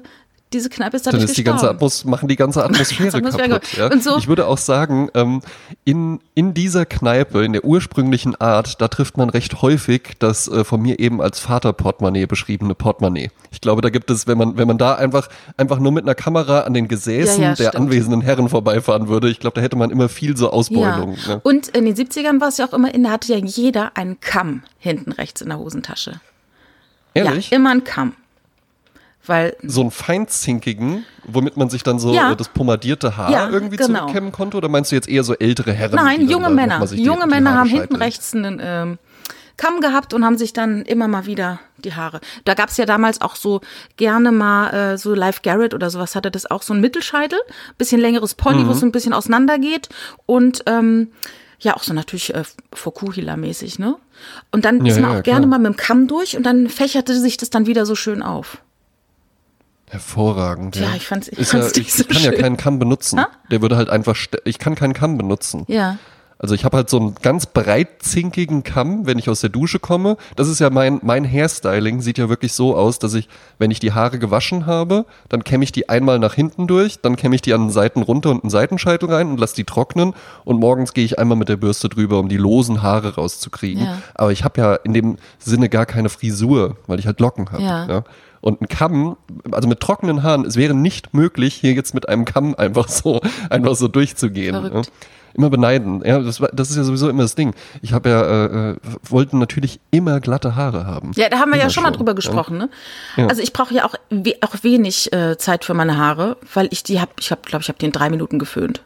diese Kneipe ist Dann dadurch ist die ganze. Atmos machen die ganze Atmosphäre kaputt. Ja? Und so- Ich würde auch sagen, ähm, in, in dieser Kneipe, in der ursprünglichen Art, da trifft man recht häufig das äh, von mir eben als Vaterportemonnaie beschriebene Portemonnaie. Ich glaube, da gibt es, wenn man, wenn man da einfach, einfach nur mit einer Kamera an den Gesäßen Ja, ja, der stimmt. anwesenden Herren vorbeifahren würde, ich glaube, da hätte man immer viel so Ausbeulung. Ne? Und in den 70ern war es ja auch immer, in, da hatte ja jeder einen Kamm hinten rechts in der Hosentasche. Ehrlich? Ja, immer ein Kamm. Weil, so einen feinzinkigen, womit man sich dann so Ja. das pomadierte Haar Ja, irgendwie genau. zurückkämmen konnte? Oder meinst du jetzt eher so ältere Herren? nein, junge Männer. die- Junge die Männer Haare haben hinten rechts einen ähm, Kamm gehabt und haben sich dann immer mal wieder die Haare. Da gab's ja damals auch so gerne mal äh, so Live Garrett oder sowas hatte das auch so ein Mittelscheitel, bisschen längeres Pony, Mhm. wo es so ein bisschen auseinander geht und ähm, ja auch so natürlich äh, Fokuhila-mäßig, ne? Und dann Ja, ist man ja, auch gerne klar. mal mit dem Kamm durch und dann fächerte sich das dann wieder so schön auf. Hervorragend. Ja, ich fand's- ich ist fand's ja, ich, so ich kann ja schön. keinen Kamm benutzen. Ha? Der würde halt einfach, ich kann keinen Kamm benutzen. Ja. Also ich habe halt so einen ganz breitzinkigen Kamm, wenn ich aus der Dusche komme. Das ist ja mein, mein Hairstyling, sieht ja wirklich so aus, dass ich, wenn ich die Haare gewaschen habe, dann kämme ich die einmal nach hinten durch, dann kämme ich die an den Seiten runter und einen Seitenscheitel rein und lasse die trocknen und morgens gehe ich einmal mit der Bürste drüber, um die losen Haare rauszukriegen. Ja. Aber ich habe ja in dem Sinne gar keine Frisur, weil ich halt Locken habe. Ja. Und ein Kamm, also mit trockenen Haaren, es wäre nicht möglich, hier jetzt mit einem Kamm einfach so, einfach so durchzugehen. Ja. Immer beneiden. Ja, das, das ist ja sowieso immer das Ding. Ich habe ja, äh, äh, wollten natürlich immer glatte Haare haben. Ja, da haben wir ja Immer schon mal drüber gesprochen. Ne? Ja. Also ich brauche ja auch, we auch wenig äh, Zeit für meine Haare, weil ich die habe, ich habe, glaube ich, habe die in drei Minuten geföhnt.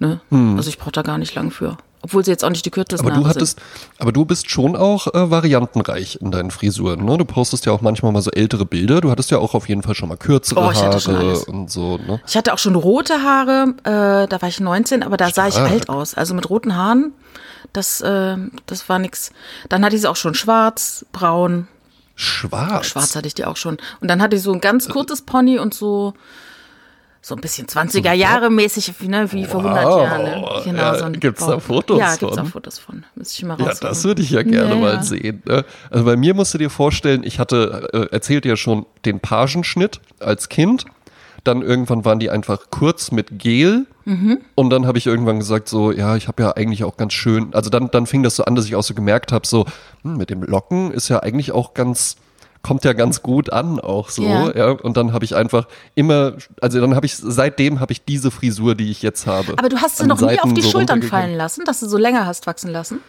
Ne? Also ich brauche da gar nicht lang für. Obwohl sie jetzt auch nicht die kürzesten. Aber du hattest, sind. aber du bist schon auch äh, variantenreich in deinen Frisuren. Ne? Du postest ja auch manchmal mal so ältere Bilder. Du hattest ja auch auf jeden Fall schon mal kürzere Oh, ich hatte schon Haare und so. Ne? Ich hatte auch schon rote Haare, äh, da war ich 19, aber da sah ich Stark. alt aus. Also mit roten Haaren, das, äh, das war nix. Dann hatte ich sie auch schon schwarz, braun. Schwarz. Schwarz hatte ich die auch schon. Und dann hatte ich so ein ganz kurzes Pony und so, so ein bisschen 20er Jahre mäßig, ne, wie vor 100 Wow. Jahren. Ne? Genau, Ja, so ein gibt's da Bauch. Fotos Ja, gibt's von? da Fotos von. Müsste ich mal Ja, raussuchen. das würde ich ja gerne Ja, mal ja. sehen. Ne? Also bei mir musst du dir vorstellen, ich hatte, äh, erzählt ja schon, den Pagenschnitt als Kind. Dann irgendwann waren die einfach kurz mit Gel. Mhm. Und dann habe ich irgendwann gesagt, so, ja, ich habe ja eigentlich auch ganz schön. Also dann, dann fing das so an, dass ich auch so gemerkt habe, so, hm, mit dem Locken ist ja eigentlich auch ganz, kommt ja ganz gut an auch so. Ja. Ja. Und dann habe ich einfach immer, also dann habe ich, seitdem habe ich diese Frisur, die ich jetzt habe. Aber du hast sie noch nie auf die so Schultern fallen lassen, dass du so länger hast wachsen lassen?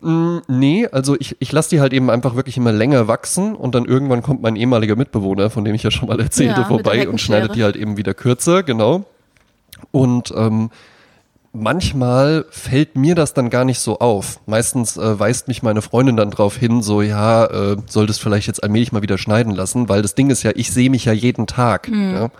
Nee, also ich, ich lasse die halt eben einfach wirklich immer länger wachsen und dann irgendwann kommt mein ehemaliger Mitbewohner, von dem ich ja schon mal erzählte, Ja, vorbei und schneidet die halt eben wieder kürzer, genau. Und ähm, manchmal fällt mir das dann gar nicht so auf. Meistens äh, weist mich meine Freundin dann drauf hin, so ja, äh, solltest vielleicht jetzt allmählich mal wieder schneiden lassen, weil das Ding ist ja, ich sehe mich ja jeden Tag. Ja?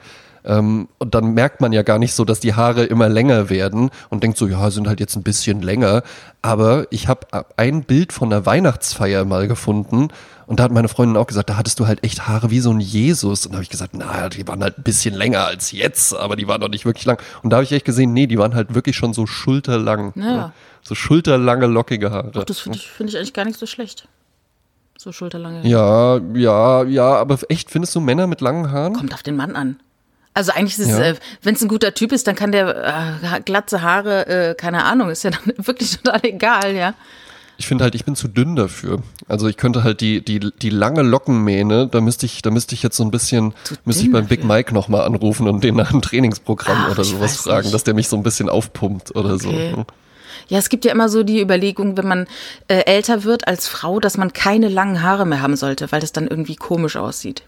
Ähm, und dann merkt man ja gar nicht so, dass die Haare immer länger werden und denkt so, ja, sind halt jetzt ein bisschen länger. Aber ich habe ein Bild von der Weihnachtsfeier mal gefunden und da hat meine Freundin auch gesagt, da hattest du halt echt Haare wie so ein Jesus. Und da habe ich gesagt, naja, die waren halt ein bisschen länger als jetzt, aber die waren doch nicht wirklich lang. Und da habe ich echt gesehen, nee, die waren halt wirklich schon so schulterlang. Ja. Ne? So schulterlange, lockige Haare. Ach, das finde ich, find ich eigentlich gar nicht so schlecht. So schulterlange. Ja, ja, ja, aber echt, findest du Männer mit langen Haaren? Kommt auf den Mann an. Also eigentlich ist es, Ja. äh, wenn es ein guter Typ ist, dann kann der äh, glatze Haare, äh, keine Ahnung, ist ja dann wirklich total egal, ja. Ich finde halt, ich bin zu dünn dafür. Also ich könnte halt die, die, die lange Lockenmähne, da müsste ich, da müsste ich jetzt so ein bisschen, Zu müsste ich beim Big dafür. Mike nochmal anrufen und den nach einem Trainingsprogramm Ach, oder sowas fragen, nicht. dass der mich so ein bisschen aufpumpt oder Okay. so. Ja, es gibt ja immer so die Überlegung, wenn man äh, älter wird als Frau, dass man keine langen Haare mehr haben sollte, weil das dann irgendwie komisch aussieht.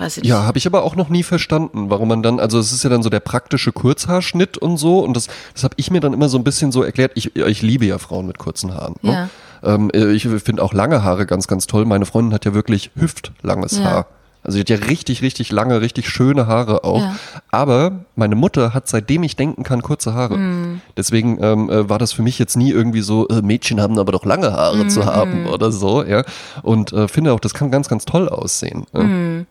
Weiß ich nicht. Ja, habe ich aber auch noch nie verstanden, warum man dann, also es ist ja dann so der praktische Kurzhaarschnitt und so und das, das habe ich mir dann immer so ein bisschen so erklärt. Ich, ich liebe ja Frauen mit kurzen Haaren. Ne? Ähm, ich finde auch lange Haare ganz, ganz toll. Meine Freundin hat ja wirklich hüftlanges Ja. Haar. Also sie hat ja richtig, richtig lange, richtig schöne Haare auch. Ja. Aber meine Mutter hat seitdem ich denken kann kurze Haare. Mhm. Deswegen ähm, äh, war das für mich jetzt nie irgendwie so, äh, Mädchen haben aber doch lange Haare Mhm. zu haben oder so, ja. Und äh, finde auch, das kann ganz, ganz toll aussehen. Ja?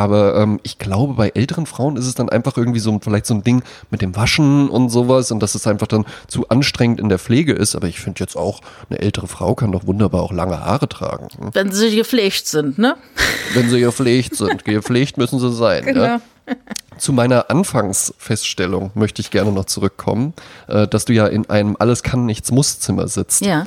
Aber ähm, ich glaube, bei älteren Frauen ist es dann einfach irgendwie so vielleicht so ein Ding mit dem Waschen und sowas und dass es einfach dann zu anstrengend in der Pflege ist. Aber ich finde jetzt auch, eine ältere Frau kann doch wunderbar auch lange Haare tragen. hm? Wenn sie gepflegt sind, ne? Wenn sie gepflegt sind. Gepflegt müssen sie sein. Genau. Ja? Zu meiner Anfangsfeststellung möchte ich gerne noch zurückkommen, äh, dass du ja in einem Alles kann, nichts muss Zimmer sitzt. Ja.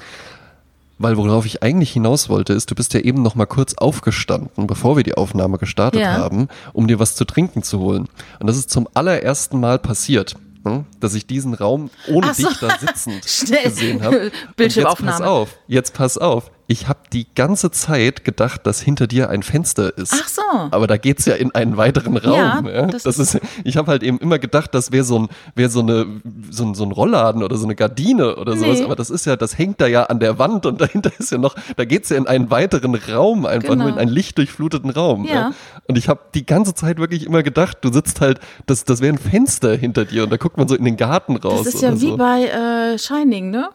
Weil worauf ich eigentlich hinaus wollte, ist, du bist ja eben noch mal kurz aufgestanden, bevor wir die Aufnahme gestartet Ja. haben, um dir was zu trinken zu holen. Und das ist zum allerersten Mal passiert, ne, dass ich diesen Raum ohne so. dich da sitzend gesehen habe. Bildschirmaufnahme. Jetzt pass auf, jetzt pass auf. Ich habe die ganze Zeit gedacht, dass hinter dir ein Fenster ist. Ach so. Aber da geht's ja in einen weiteren Raum. Ja, Ja, das das, ist, ich habe halt eben immer gedacht, das wäre so ein, wäre so eine, so ein, so ein Rollladen oder so eine Gardine oder sowas. Nee. Aber das ist ja, das hängt da ja an der Wand und dahinter ist ja noch, da geht's ja in einen weiteren Raum, einfach Genau. nur in einen lichtdurchfluteten Raum. Ja. Und ich habe die ganze Zeit wirklich immer gedacht, du sitzt halt, das, das wäre ein Fenster hinter dir und da guckt man so in den Garten raus. Das ist ja wie so. bei äh, Shining, ne?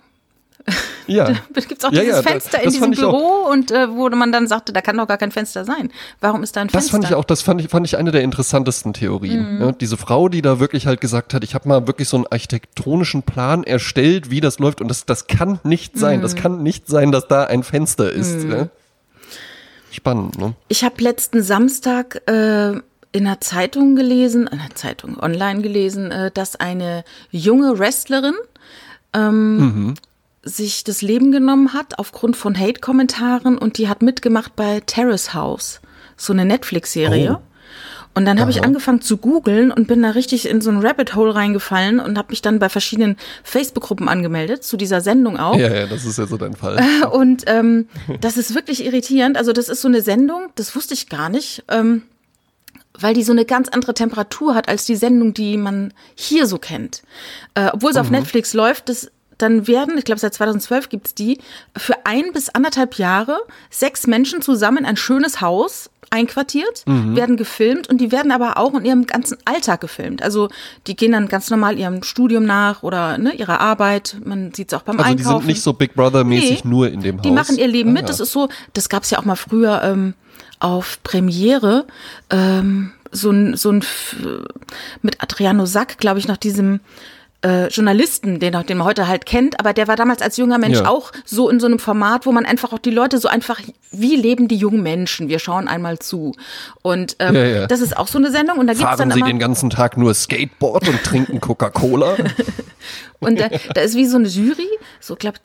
ja. Da gibt's auch Ja, dieses ja, da- Fenster in das diesem ich auch. Büro und äh, wo man dann sagte, da kann doch gar kein Fenster sein. Warum ist da ein Das Fenster? fand ich auch, das fand ich, fand ich eine der interessantesten Theorien. Mhm. Ja, diese Frau, die da wirklich halt gesagt hat, ich habe mal wirklich so einen architektonischen Plan erstellt, wie das läuft und das, das kann nicht sein. Mhm. Das kann nicht sein, dass da ein Fenster ist. Ja? Spannend, ne? Ich habe letzten Samstag äh, in einer Zeitung gelesen, in einer Zeitung online gelesen, äh, dass eine junge Wrestlerin ähm, sich das Leben genommen hat aufgrund von Hate-Kommentaren und die hat mitgemacht bei Terrace House, so eine Netflix-Serie. Oh. Und dann habe ich angefangen zu googeln und bin da richtig in so ein Rabbit Hole reingefallen und habe mich dann bei verschiedenen Facebook-Gruppen angemeldet, zu dieser Sendung auch. Ja, ja, das ist ja so dein Fall. Und ähm, das ist wirklich irritierend. Also das ist so eine Sendung, das wusste ich gar nicht, ähm, weil die so eine ganz andere Temperatur hat als die Sendung, die man hier so kennt. Äh, obwohl sie auf Netflix läuft, das, dann werden, ich glaube seit 2012 gibt's die, für ein bis anderthalb Jahre sechs Menschen zusammen in ein schönes Haus einquartiert, werden gefilmt und die werden aber auch in ihrem ganzen Alltag gefilmt. Also die gehen dann ganz normal ihrem Studium nach oder ne, ihrer Arbeit. Man sieht's auch beim Also die Einkaufen. sind nicht so Big Brother-mäßig Nee, nur in dem Haus. Die machen ihr Leben Ah, mit. ja. Das ist so, das gab's ja auch mal früher ähm, auf Premiere. Ähm, so ein, so ein mit Adriano Sack, glaube ich, nach diesem äh, Journalisten, den, den man heute halt kennt, aber der war damals als junger Mensch Ja. auch so in so einem Format, wo man einfach auch die Leute so einfach, wie leben die jungen Menschen? Wir schauen einmal zu. Und ähm, Ja, ja. das ist auch so eine Sendung und da gibt's Fahren dann Sie immer den ganzen Tag nur Skateboard und trinken Coca-Cola? Und da, da ist wie so eine Jury, so glaube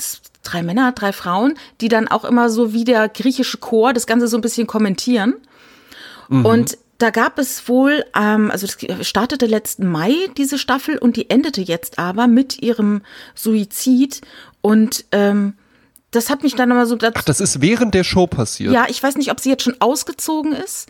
drei Männer, drei Frauen, die dann auch immer so wie der griechische Chor das Ganze so ein bisschen kommentieren. Und da gab es wohl, ähm, also das startete letzten Mai diese Staffel und die endete jetzt aber mit ihrem Suizid. Und ähm, das hat mich dann immer so dazu Ach, das ist während der Show passiert. ja, ich weiß nicht, ob sie jetzt schon ausgezogen ist,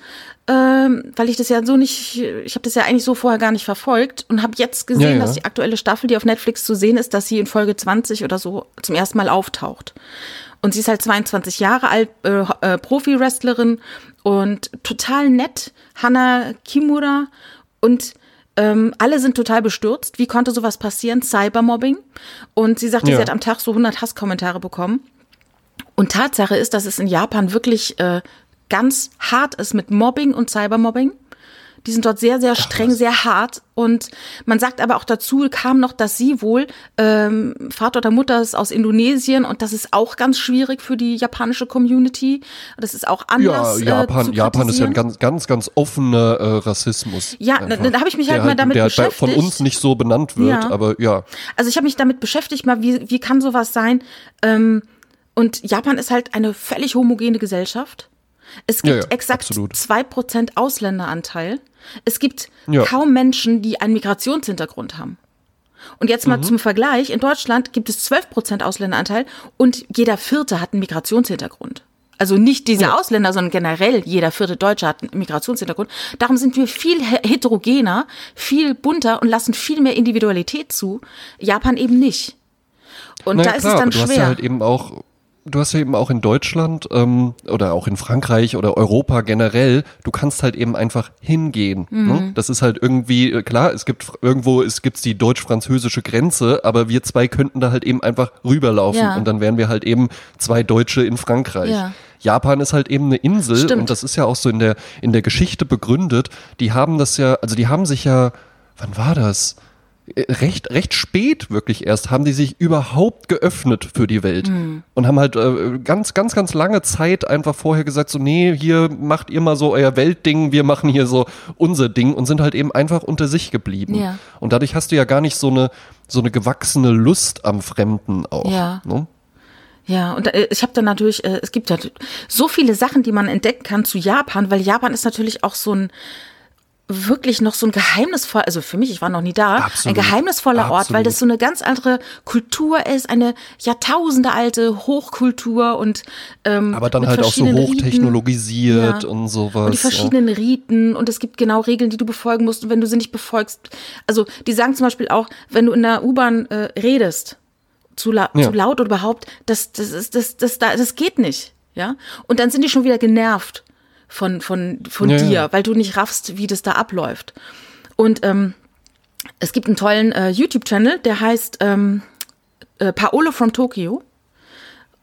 ähm, weil ich das ja so nicht, ich habe das ja eigentlich so vorher gar nicht verfolgt und habe jetzt gesehen, Ja, ja. dass die aktuelle Staffel, die auf Netflix zu sehen ist, dass sie in Folge 20 oder so zum ersten Mal auftaucht. Und sie ist halt 22 Jahre alt, äh, äh, Profi-Wrestlerin und total nett. Hannah Kimura Und ähm, alle sind total bestürzt. Wie konnte sowas passieren? Cybermobbing. Und sie sagte, Ja. sie hat am Tag so 100 Hasskommentare bekommen. Und Tatsache ist, dass es in Japan wirklich äh, ganz hart ist mit Mobbing und Cybermobbing. Die sind dort sehr, sehr streng, sehr hart. Und man sagt aber auch dazu, kam noch, dass sie wohl, ähm, Vater oder Mutter ist aus Indonesien und das ist auch ganz schwierig für die japanische Community. Das ist auch Ja, anders. äh, Japan, zu Japan ist ja ein ganz, ganz, ganz offener äh, Rassismus. Ja, einfach. da- da hab ich mich halt der mal damit der halt bei- von beschäftigt. uns nicht so benannt wird, Ja. aber ja. Also ich habe mich damit beschäftigt, mal wie, wie kann sowas sein? Ähm, und Japan ist halt eine völlig homogene Gesellschaft. Es gibt Ja, ja, exakt absolut. 2% Ausländeranteil. Es gibt Ja. kaum Menschen, die einen Migrationshintergrund haben. Und jetzt Mhm. mal zum Vergleich, in Deutschland gibt es 12% Ausländeranteil und jeder Vierte hat einen Migrationshintergrund. Also nicht diese Ausländer, sondern generell jeder vierte Deutsche hat einen Migrationshintergrund. Darum sind wir viel he- heterogener, viel bunter und lassen viel mehr Individualität zu. Japan eben nicht. Und Naja, da ist klar, es dann du hast ja schwer. halt eben auch, du hast ja eben auch in Deutschland ähm, oder auch in Frankreich oder Europa generell, du kannst halt eben einfach hingehen. Mhm. Ne? Das ist halt irgendwie, äh, klar, es gibt irgendwo, es gibt die deutsch-französische Grenze, aber wir zwei könnten da halt eben einfach rüberlaufen Ja. und dann wären wir halt eben zwei Deutsche in Frankreich. Ja. Japan ist halt eben eine Insel Stimmt. und das ist ja auch so in der, in der Geschichte begründet. Die haben das ja, also die haben sich ja, wann war das? Recht, recht spät wirklich erst haben die sich überhaupt geöffnet für die Welt und haben halt äh, ganz, ganz, ganz lange Zeit einfach vorher gesagt, so, nee, hier macht ihr mal so euer Weltding, wir machen hier so unser Ding und sind halt eben einfach unter sich geblieben. Ja. Und dadurch hast du ja gar nicht so eine, so eine gewachsene Lust am Fremden auch. Ja. Ne? Ja, und äh, ich habe dann natürlich, äh, es gibt ja so viele Sachen, die man entdecken kann zu Japan, weil Japan ist natürlich auch so ein wirklich noch so ein geheimnisvoll, also für mich, ich war noch nie da, Absolut. ein geheimnisvoller Ort, weil Absolut. das so eine ganz andere Kultur ist, eine jahrtausendealte Hochkultur und ähm, Aber dann halt auch so hochtechnologisiert Ja. und sowas. Und die verschiedenen Riten und es gibt genau Regeln, die du befolgen musst und wenn du sie nicht befolgst, also die sagen zum Beispiel auch, wenn du in der U-Bahn äh, redest, zu, la Ja. zu laut oder überhaupt, das, das, ist, das, das, das, das geht nicht, ja. Und dann sind die schon wieder genervt von, von, von Ja, dir, ja. weil du nicht raffst, wie das da abläuft. Und ähm, es gibt einen tollen äh, YouTube-Channel, der heißt ähm, äh, Paolo from Tokyo.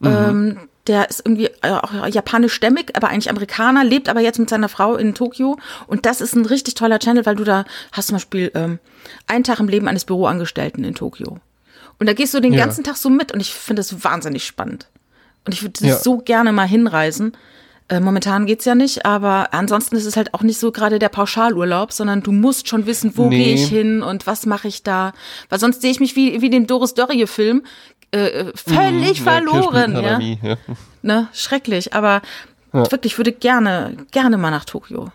Ähm, der ist irgendwie äh, auch japanischstämmig, aber eigentlich Amerikaner, lebt aber jetzt mit seiner Frau in Tokio. Und das ist ein richtig toller Channel, weil du da hast zum Beispiel ähm, einen Tag im Leben eines Büroangestellten in Tokio. Und da gehst du den Ja. ganzen Tag so mit und ich finde es wahnsinnig spannend. Und ich würde Ja. so gerne mal hinreisen. Äh, momentan geht's ja nicht, aber ansonsten ist es halt auch nicht so gerade der Pauschalurlaub, sondern du musst schon wissen, wo Nee. gehe ich hin und was mache ich da. Weil sonst sehe ich mich wie, wie den Doris Dörrie-Film äh, äh, völlig Ja, verloren. Ja, ja. Ne? Schrecklich, aber wirklich, ich würde gerne, gerne mal nach Tokio.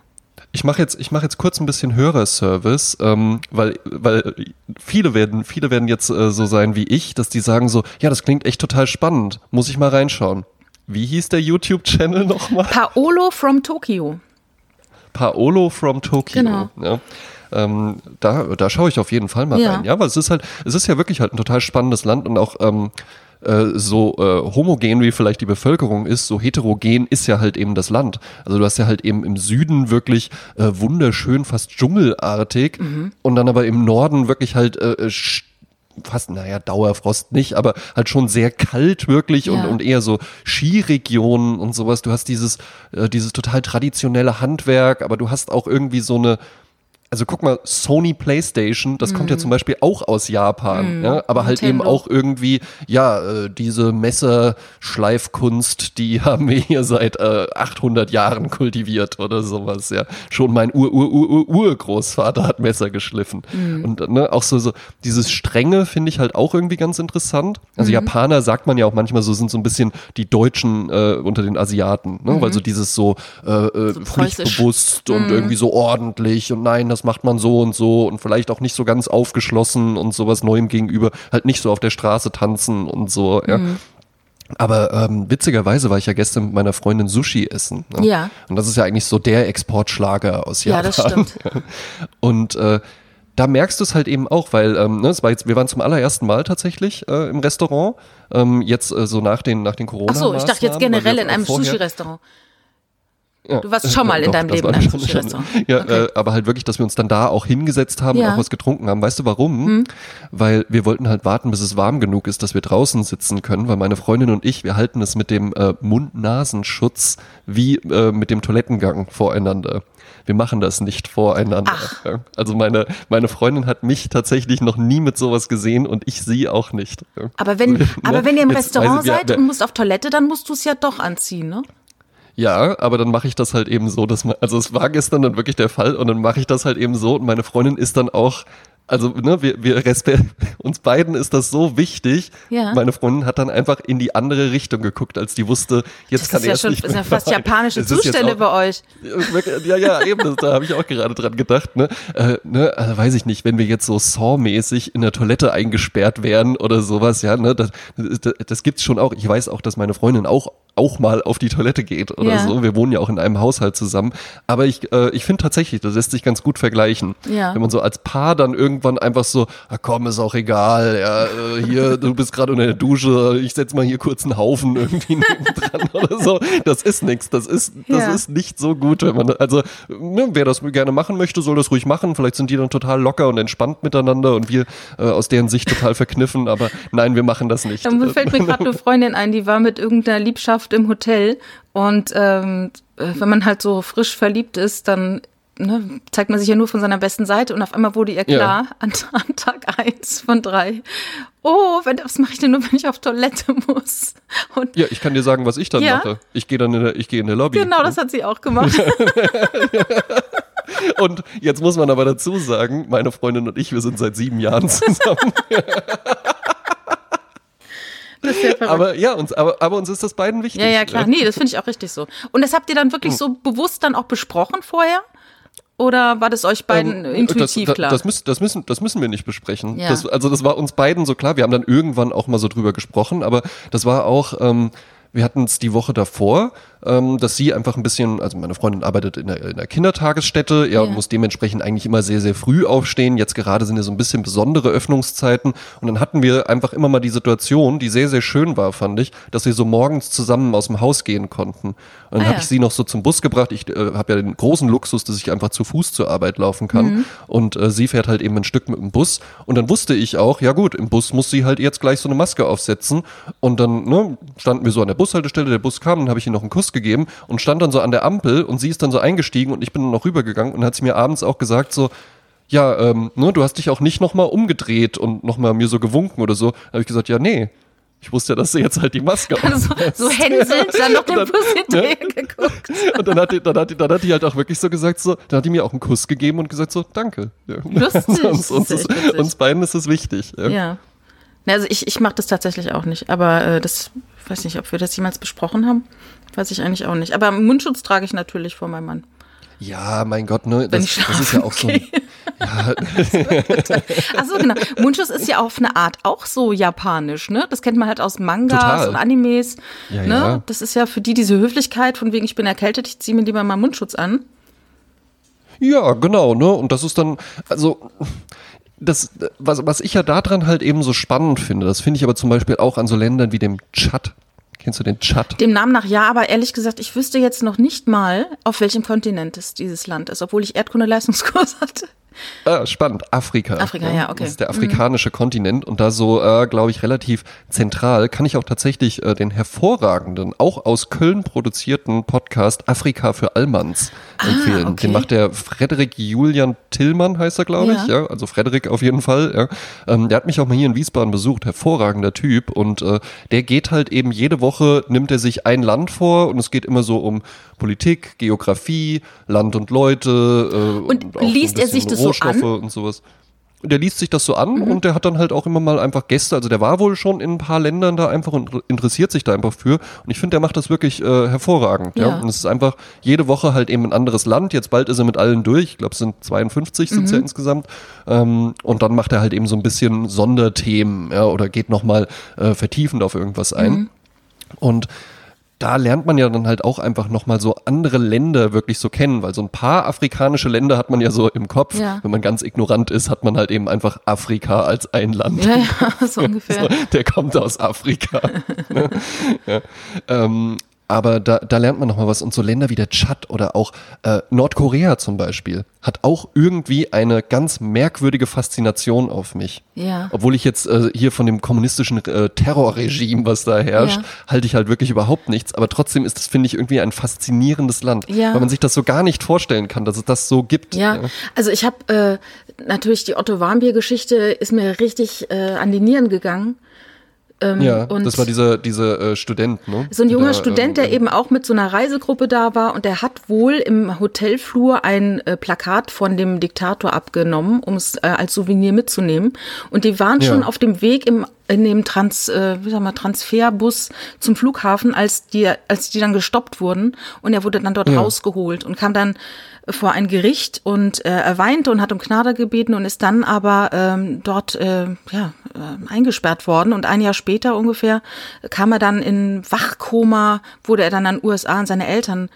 Ich mache jetzt, ich mache jetzt kurz ein bisschen Hörerservice, ähm, weil, weil viele werden, viele werden jetzt äh, so sein wie ich, dass die sagen so, ja, das klingt echt total spannend, muss ich mal reinschauen. Wie hieß der YouTube-Channel nochmal? Paolo from Tokyo. Paolo from Tokyo. Genau. Ja. Ähm, da, da schaue ich auf jeden Fall mal Ja. rein. Ja, weil es ist halt, es ist ja wirklich halt ein total spannendes Land und auch ähm, äh, so äh, homogen wie vielleicht die Bevölkerung ist, so heterogen ist ja halt eben das Land. Also du hast ja halt eben im Süden wirklich äh, wunderschön, fast dschungelartig Mhm. und dann aber im Norden wirklich halt äh, äh, fast, naja, Dauerfrost nicht, aber halt schon sehr kalt wirklich und, Ja. und eher so Skiregionen und sowas. Du hast dieses, äh, dieses total traditionelle Handwerk, aber du hast auch irgendwie so eine, also guck mal, Sony PlayStation, das kommt ja zum Beispiel auch aus Japan, ja, aber halt eben Mhm. Nintendo. auch irgendwie, ja, äh, diese Messerschleifkunst, die haben wir hier seit äh, 800 Jahren kultiviert oder sowas, ja. Schon mein Ur Ur Ur Ur Urgroßvater hat Messer geschliffen Mhm. und ne, auch so so dieses strenge finde ich halt auch irgendwie ganz interessant. Mhm. Also Japaner sagt man ja auch manchmal so sind so ein bisschen die Deutschen äh, unter den Asiaten, ne, weil so dieses so, äh, äh, Mhm. So. Mhm. pflichtbewusst und irgendwie so ordentlich und nein, das macht man so und so und vielleicht auch nicht so ganz aufgeschlossen und sowas Neuem gegenüber, halt nicht so auf der Straße tanzen und so, ja. Mhm. Aber ähm, witzigerweise war ich ja gestern mit meiner Freundin Sushi essen. Ne? Ja. Und das ist ja eigentlich so der Exportschlager aus Ja, Japan. das stimmt. Und äh, da merkst du es halt eben auch, weil ähm, ne, es war jetzt, wir waren zum allerersten Mal tatsächlich äh, im Restaurant. Ähm, jetzt äh, so nach den nach den corona Ach so, ich dachte jetzt generell in einem Sushi Sushi-Restaurant. Ja. Du warst schon mal in Doch, deinem Leben in schon- schon- Sushi-Restaurant. Ja, Okay. äh, aber halt wirklich, dass wir uns dann da auch hingesetzt haben Ja. und auch was getrunken haben. Weißt du warum? Hm. Weil wir wollten halt warten, bis es warm genug ist, dass wir draußen sitzen können, weil meine Freundin und ich, wir halten es mit dem äh, Mund-Nasenschutz wie äh, mit dem Toilettengang voreinander. Wir machen das nicht voreinander. Ach. Ja. Also meine, meine Freundin hat mich tatsächlich noch nie mit sowas gesehen und ich sie auch nicht. Ja. Aber wenn, Ne? aber wenn ihr im Jetzt Restaurant ich, ja, seid und musst auf Toilette, dann musst du es ja doch anziehen, ne? Ja, aber dann mache ich das halt eben so, dass man, also es war gestern dann wirklich der Fall und dann mache ich das halt eben so und meine Freundin ist dann auch, also ne, wir, wir uns beiden ist das so wichtig. Ja. Meine Freundin hat dann einfach in die andere Richtung geguckt, als die wusste, jetzt Das kann er ja es schon nicht ist ja fast japanische Es jetzt Zustände auch- bei euch. ja, ja, eben, das, da habe ich auch gerade dran gedacht, ne? Äh, ne also weiß ich nicht, wenn wir jetzt so Saw-mäßig in der Toilette eingesperrt wären oder sowas, ja, ne, das, das, das gibt's schon auch. Ich weiß auch, dass meine Freundin auch auch mal auf die Toilette geht oder Ja. so. Wir wohnen ja auch in einem Haushalt zusammen. Aber ich, äh, ich finde tatsächlich, das lässt sich ganz gut vergleichen. Ja. Wenn man so als Paar dann irgendwann einfach so, ah, komm, ist auch egal, ja, äh, hier, du bist gerade unter der Dusche, ich setz mal hier kurz einen Haufen irgendwie nebendran oder so. Das ist nix. Das ist, das Ja. ist nicht so gut, wenn man, also, ne, wer das gerne machen möchte, soll das ruhig machen. Vielleicht sind die dann total locker und entspannt miteinander und wir äh, aus deren Sicht total verkniffen, aber nein, wir machen das nicht. Da fällt mir gerade eine Freundin ein, die war mit irgendeiner Liebschaft im Hotel und ähm, äh, wenn man halt so frisch verliebt ist, dann ne, zeigt man sich ja nur von seiner besten Seite und auf einmal wurde ihr Ja. klar, an, an Tag eins von drei, oh, wenn, was mache ich denn nur, wenn ich auf Toilette muss? Und Ja, ich kann dir sagen, was ich dann Ja. mache. Ich gehe dann in der, ich gehe in der Lobby. genau, das hat sie auch gemacht. Und jetzt muss man aber dazu sagen, meine Freundin und ich, wir sind seit sieben Jahren zusammen. Ja aber ja, uns, aber, aber uns ist das beiden wichtig. Ja, ja, klar. Nee, das finde ich auch richtig so. Und das habt ihr dann wirklich Hm. so bewusst dann auch besprochen vorher? Oder war das euch beiden Ähm, intuitiv das, klar? Das, müssen, das, müssen, das müssen wir nicht besprechen. Ja. Das, also das war uns beiden so klar. Wir haben dann irgendwann auch mal so drüber gesprochen, aber das war auch, ähm, wir hatten es die Woche davor, ähm, dass sie einfach ein bisschen, also meine Freundin arbeitet in der, in der Kindertagesstätte, ja, und Ja. muss dementsprechend eigentlich immer sehr, sehr früh aufstehen. Jetzt gerade sind ja so ein bisschen besondere Öffnungszeiten. Und dann hatten wir einfach immer mal die Situation, die sehr, sehr schön war, fand ich, dass wir so morgens zusammen aus dem Haus gehen konnten. Und dann Ah, habe ja. ich sie noch so zum Bus gebracht. Ich äh, habe ja den großen Luxus, dass ich einfach zu Fuß zur Arbeit laufen kann. Mhm. Und äh, sie fährt halt eben ein Stück mit dem Bus. Und dann wusste ich auch, ja gut, im Bus muss sie halt jetzt gleich so eine Maske aufsetzen. Und dann ne, standen wir so an der Bushaltestelle, der Bus kam, dann habe ich ihr noch einen Kuss gegeben und stand dann so an der Ampel und sie ist dann so eingestiegen und ich bin dann noch rübergegangen und hat sie mir abends auch gesagt so, ja, ähm, ne, du hast dich auch nicht nochmal umgedreht und nochmal mir so gewunken oder so. Da habe ich gesagt, ja, nee. Ich wusste ja, dass sie jetzt halt die Maske so, so hänselnd dann noch den Bus hinterher ne? geguckt. Und dann hat, die, dann, hat die, dann hat die halt auch wirklich so gesagt, so, dann hat die mir auch einen Kuss gegeben und gesagt so, danke. Ja. Lustig, uns, uns, ist, uns beiden ist es wichtig. Ja. Ja. Also ich, ich mache das tatsächlich auch nicht, aber äh, das ich weiß nicht, ob wir das jemals besprochen haben. Weiß ich eigentlich auch nicht. Aber Mundschutz trage ich natürlich vor meinem Mann. Ja, mein Gott, ne? Das, ich das ist ja auch so. ein- Ja, Ach so, genau. Mundschutz ist ja auf eine Art auch so japanisch, ne? Das kennt man halt aus Mangas Total. und Animes. Ja, ne? ja. Das ist ja für die diese Höflichkeit, von wegen ich bin erkältet, ich ziehe mir lieber mal Mundschutz an. ja, genau, ne? Und das ist dann, also. Das, was, was ich ja daran halt eben so spannend finde, das finde ich aber zum Beispiel auch an so Ländern wie dem Tschad. Kennst du den Tschad? Dem Namen nach ja, aber ehrlich gesagt, ich wüsste jetzt noch nicht mal, auf welchem Kontinent es dieses Land ist, obwohl ich Erdkunde-Leistungskurs hatte. Ah, spannend. Afrika. Afrika, ja, okay. Das ist der afrikanische Kontinent und da so, äh, glaube ich, relativ zentral kann ich auch tatsächlich äh, den hervorragenden, auch aus Köln produzierten Podcast Afrika für Allmanns empfehlen. Ah, okay. Den macht der Frederik Julian Tillmann, heißt er, glaube ich. Ja. Ja, also Frederik auf jeden Fall. Ja. Ähm, der hat mich auch mal hier in Wiesbaden besucht. Hervorragender Typ und äh, der geht halt eben jede Woche, nimmt er sich ein Land vor und es geht immer so um Politik, Geografie, Land und Leute. Äh, Und so ein liest er bisschen sich das so Rohstoffe an? und sowas. Und der liest sich das so an Mhm. und der hat dann halt auch immer mal einfach Gäste. Also der war wohl schon in ein paar Ländern da einfach und interessiert sich da einfach für. Und ich finde, der macht das wirklich äh, hervorragend. Ja. Ja. Und es ist einfach jede Woche halt eben ein anderes Land. Jetzt bald ist er mit allen durch. Ich glaube, es sind 52 sind Mhm. ja insgesamt. Ähm, und dann macht er halt eben so ein bisschen Sonderthemen ja, oder geht nochmal äh, vertiefend auf irgendwas ein. Mhm. Und da lernt man ja dann halt auch einfach nochmal so andere Länder wirklich so kennen, weil so ein paar afrikanische Länder hat man ja so im Kopf. Ja. Wenn man ganz ignorant ist, hat man halt eben einfach Afrika als ein Land. Ja, ja, so ungefähr. So, der kommt aus Afrika. ja. ähm, aber da, da lernt man nochmal was. Und so Länder wie der Tschad oder auch äh, Nordkorea zum Beispiel hat auch irgendwie eine ganz merkwürdige Faszination auf mich. Ja. Obwohl ich jetzt äh, hier von dem kommunistischen äh, Terrorregime, was da herrscht, Ja. halte ich halt wirklich überhaupt nichts. Aber trotzdem ist das, finde ich, irgendwie ein faszinierendes Land. Ja. Weil man sich das so gar nicht vorstellen kann, dass es das so gibt. Ja, also ich habe äh, natürlich die Otto Warmbier-Geschichte ist mir richtig äh, an die Nieren gegangen. Ähm, Ja, und das war dieser, dieser äh, Student, ne? so ein junger Der, Student, der ähm, eben auch mit so einer Reisegruppe da war und der hat wohl im Hotelflur ein äh, Plakat von dem Diktator abgenommen, um es äh, als Souvenir mitzunehmen. Und die waren Ja. schon auf dem Weg im in dem Trans, äh, wie sag mal, Transferbus zum Flughafen, als die, als die dann gestoppt wurden und er wurde dann dort Ja. rausgeholt und kam dann vor ein Gericht und äh, er weinte und hat um Gnade gebeten und ist dann aber ähm, dort äh, ja, äh, eingesperrt worden. Und ein Jahr später ungefähr kam er dann in Wachkoma, wurde er dann an USA an seine Eltern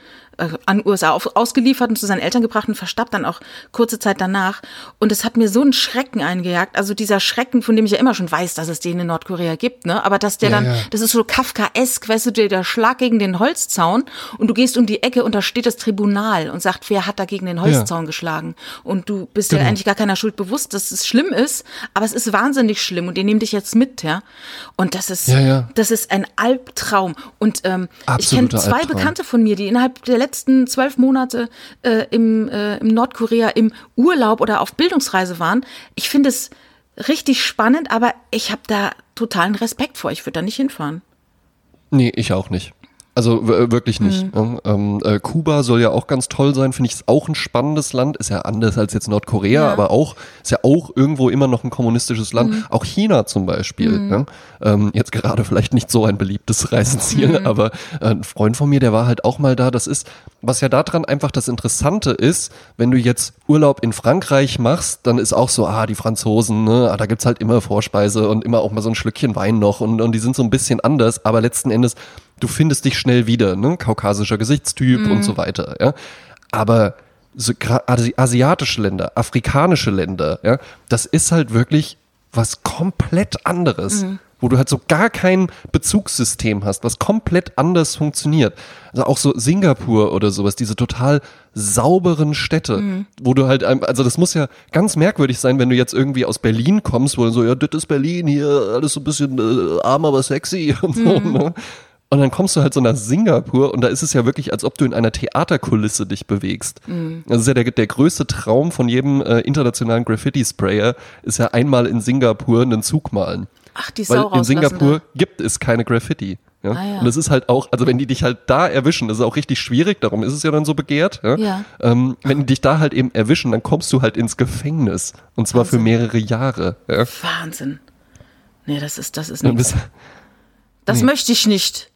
an USA auf, ausgeliefert und zu seinen Eltern gebracht und verstarb dann auch kurze Zeit danach. Und es hat mir so einen Schrecken eingejagt. Also dieser Schrecken, von dem ich ja immer schon weiß, dass es den in Nordkorea gibt, ne? Aber dass der Ja, dann, ja. das ist so Kafkaesk, weißt du, der, der Schlag gegen den Holzzaun und du gehst um die Ecke und da steht das Tribunal und sagt, wer hat da gegen den Holzzaun geschlagen? Und du bist dir Genau. eigentlich gar keiner Schuld bewusst, dass es schlimm ist, aber es ist wahnsinnig schlimm und die nehmen dich jetzt mit, ja? Und das ist, Ja, ja. das ist ein Albtraum. Und ähm, ich kenne zwei Albtraum. Bekannte von mir, die innerhalb der letzten zwölf Monate äh, im, äh, im Nordkorea im Urlaub oder auf Bildungsreise waren. Ich finde es richtig spannend, aber ich habe da totalen Respekt vor. Ich würde da nicht hinfahren. Nee, ich auch nicht. Also w- wirklich nicht. Mhm. Ähm, äh, Kuba soll ja auch ganz toll sein, finde ich, ist auch ein spannendes Land, ist ja anders als jetzt Nordkorea, Ja. aber auch, ist ja auch irgendwo immer noch ein kommunistisches Land. Mhm. Auch China zum Beispiel. Ja? Ähm, jetzt gerade vielleicht nicht so ein beliebtes Reiseziel, Mhm. aber äh, ein Freund von mir, der war halt auch mal da. Das ist, was ja daran einfach das Interessante ist, wenn du jetzt Urlaub in Frankreich machst, dann ist auch so, ah, die Franzosen, ne, ah, da gibt's halt immer Vorspeise und immer auch mal so ein Schlückchen Wein noch und, und die sind so ein bisschen anders, aber letzten Endes, du findest dich schnell wieder, ne, kaukasischer Gesichtstyp und so weiter, ja. Aber so, asiatische Länder, afrikanische Länder, ja, das ist halt wirklich was komplett anderes, wo du halt so gar kein Bezugssystem hast, was komplett anders funktioniert. Also auch so Singapur oder sowas, diese total sauberen Städte, wo du halt, also das muss ja ganz merkwürdig sein, wenn du jetzt irgendwie aus Berlin kommst, wo du so, ja, das ist Berlin, hier alles so ein bisschen äh, arm, aber sexy und so, ne? Und dann kommst du halt so nach Singapur und da ist es ja wirklich, als ob du in einer Theaterkulisse dich bewegst. Das ist ja der, der größte Traum von jedem äh, internationalen Graffiti-Sprayer, ist ja einmal in Singapur einen Zug malen. Ach, die Weil Sau in rauslassen Singapur da. gibt es keine Graffiti. Ja? Ah, ja. Und das ist halt auch, also wenn die dich halt da erwischen, das ist auch richtig schwierig, darum ist es ja dann so begehrt. Ja? Ja. Ähm, wenn die dich da halt eben erwischen, dann kommst du halt ins Gefängnis. Und zwar für Wahnsinn. mehrere Jahre. Ja? Wahnsinn. Nee, das ist, das ist bist, Das möchte ich nicht.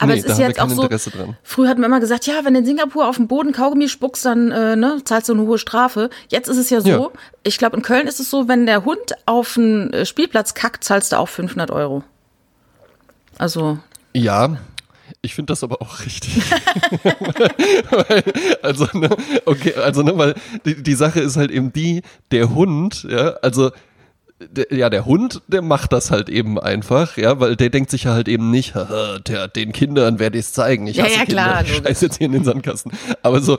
Aber Nee, es ist jetzt auch so. Dran. Früher hat man immer gesagt, ja, wenn in Singapur auf dem Boden Kaugummi spuckst, dann äh, ne, zahlst du eine hohe Strafe. Jetzt ist es ja so, Ja. ich glaube, in Köln ist es so, wenn der Hund auf einen äh, Spielplatz kackt, zahlst du auch 500 Euro. Also, Ja, ich finde das aber auch richtig. weil, also, ne, okay, also, ne, weil die, die Sache ist halt eben die, der Hund, ja, also, ja, der Hund, der macht das halt eben einfach, ja, weil der denkt sich ja halt eben nicht, haha, der, den Kindern werde ich es zeigen. Ich Ja, hasse ja, klar, Kinder. Ich scheiß jetzt hier in den Sandkasten. Aber so,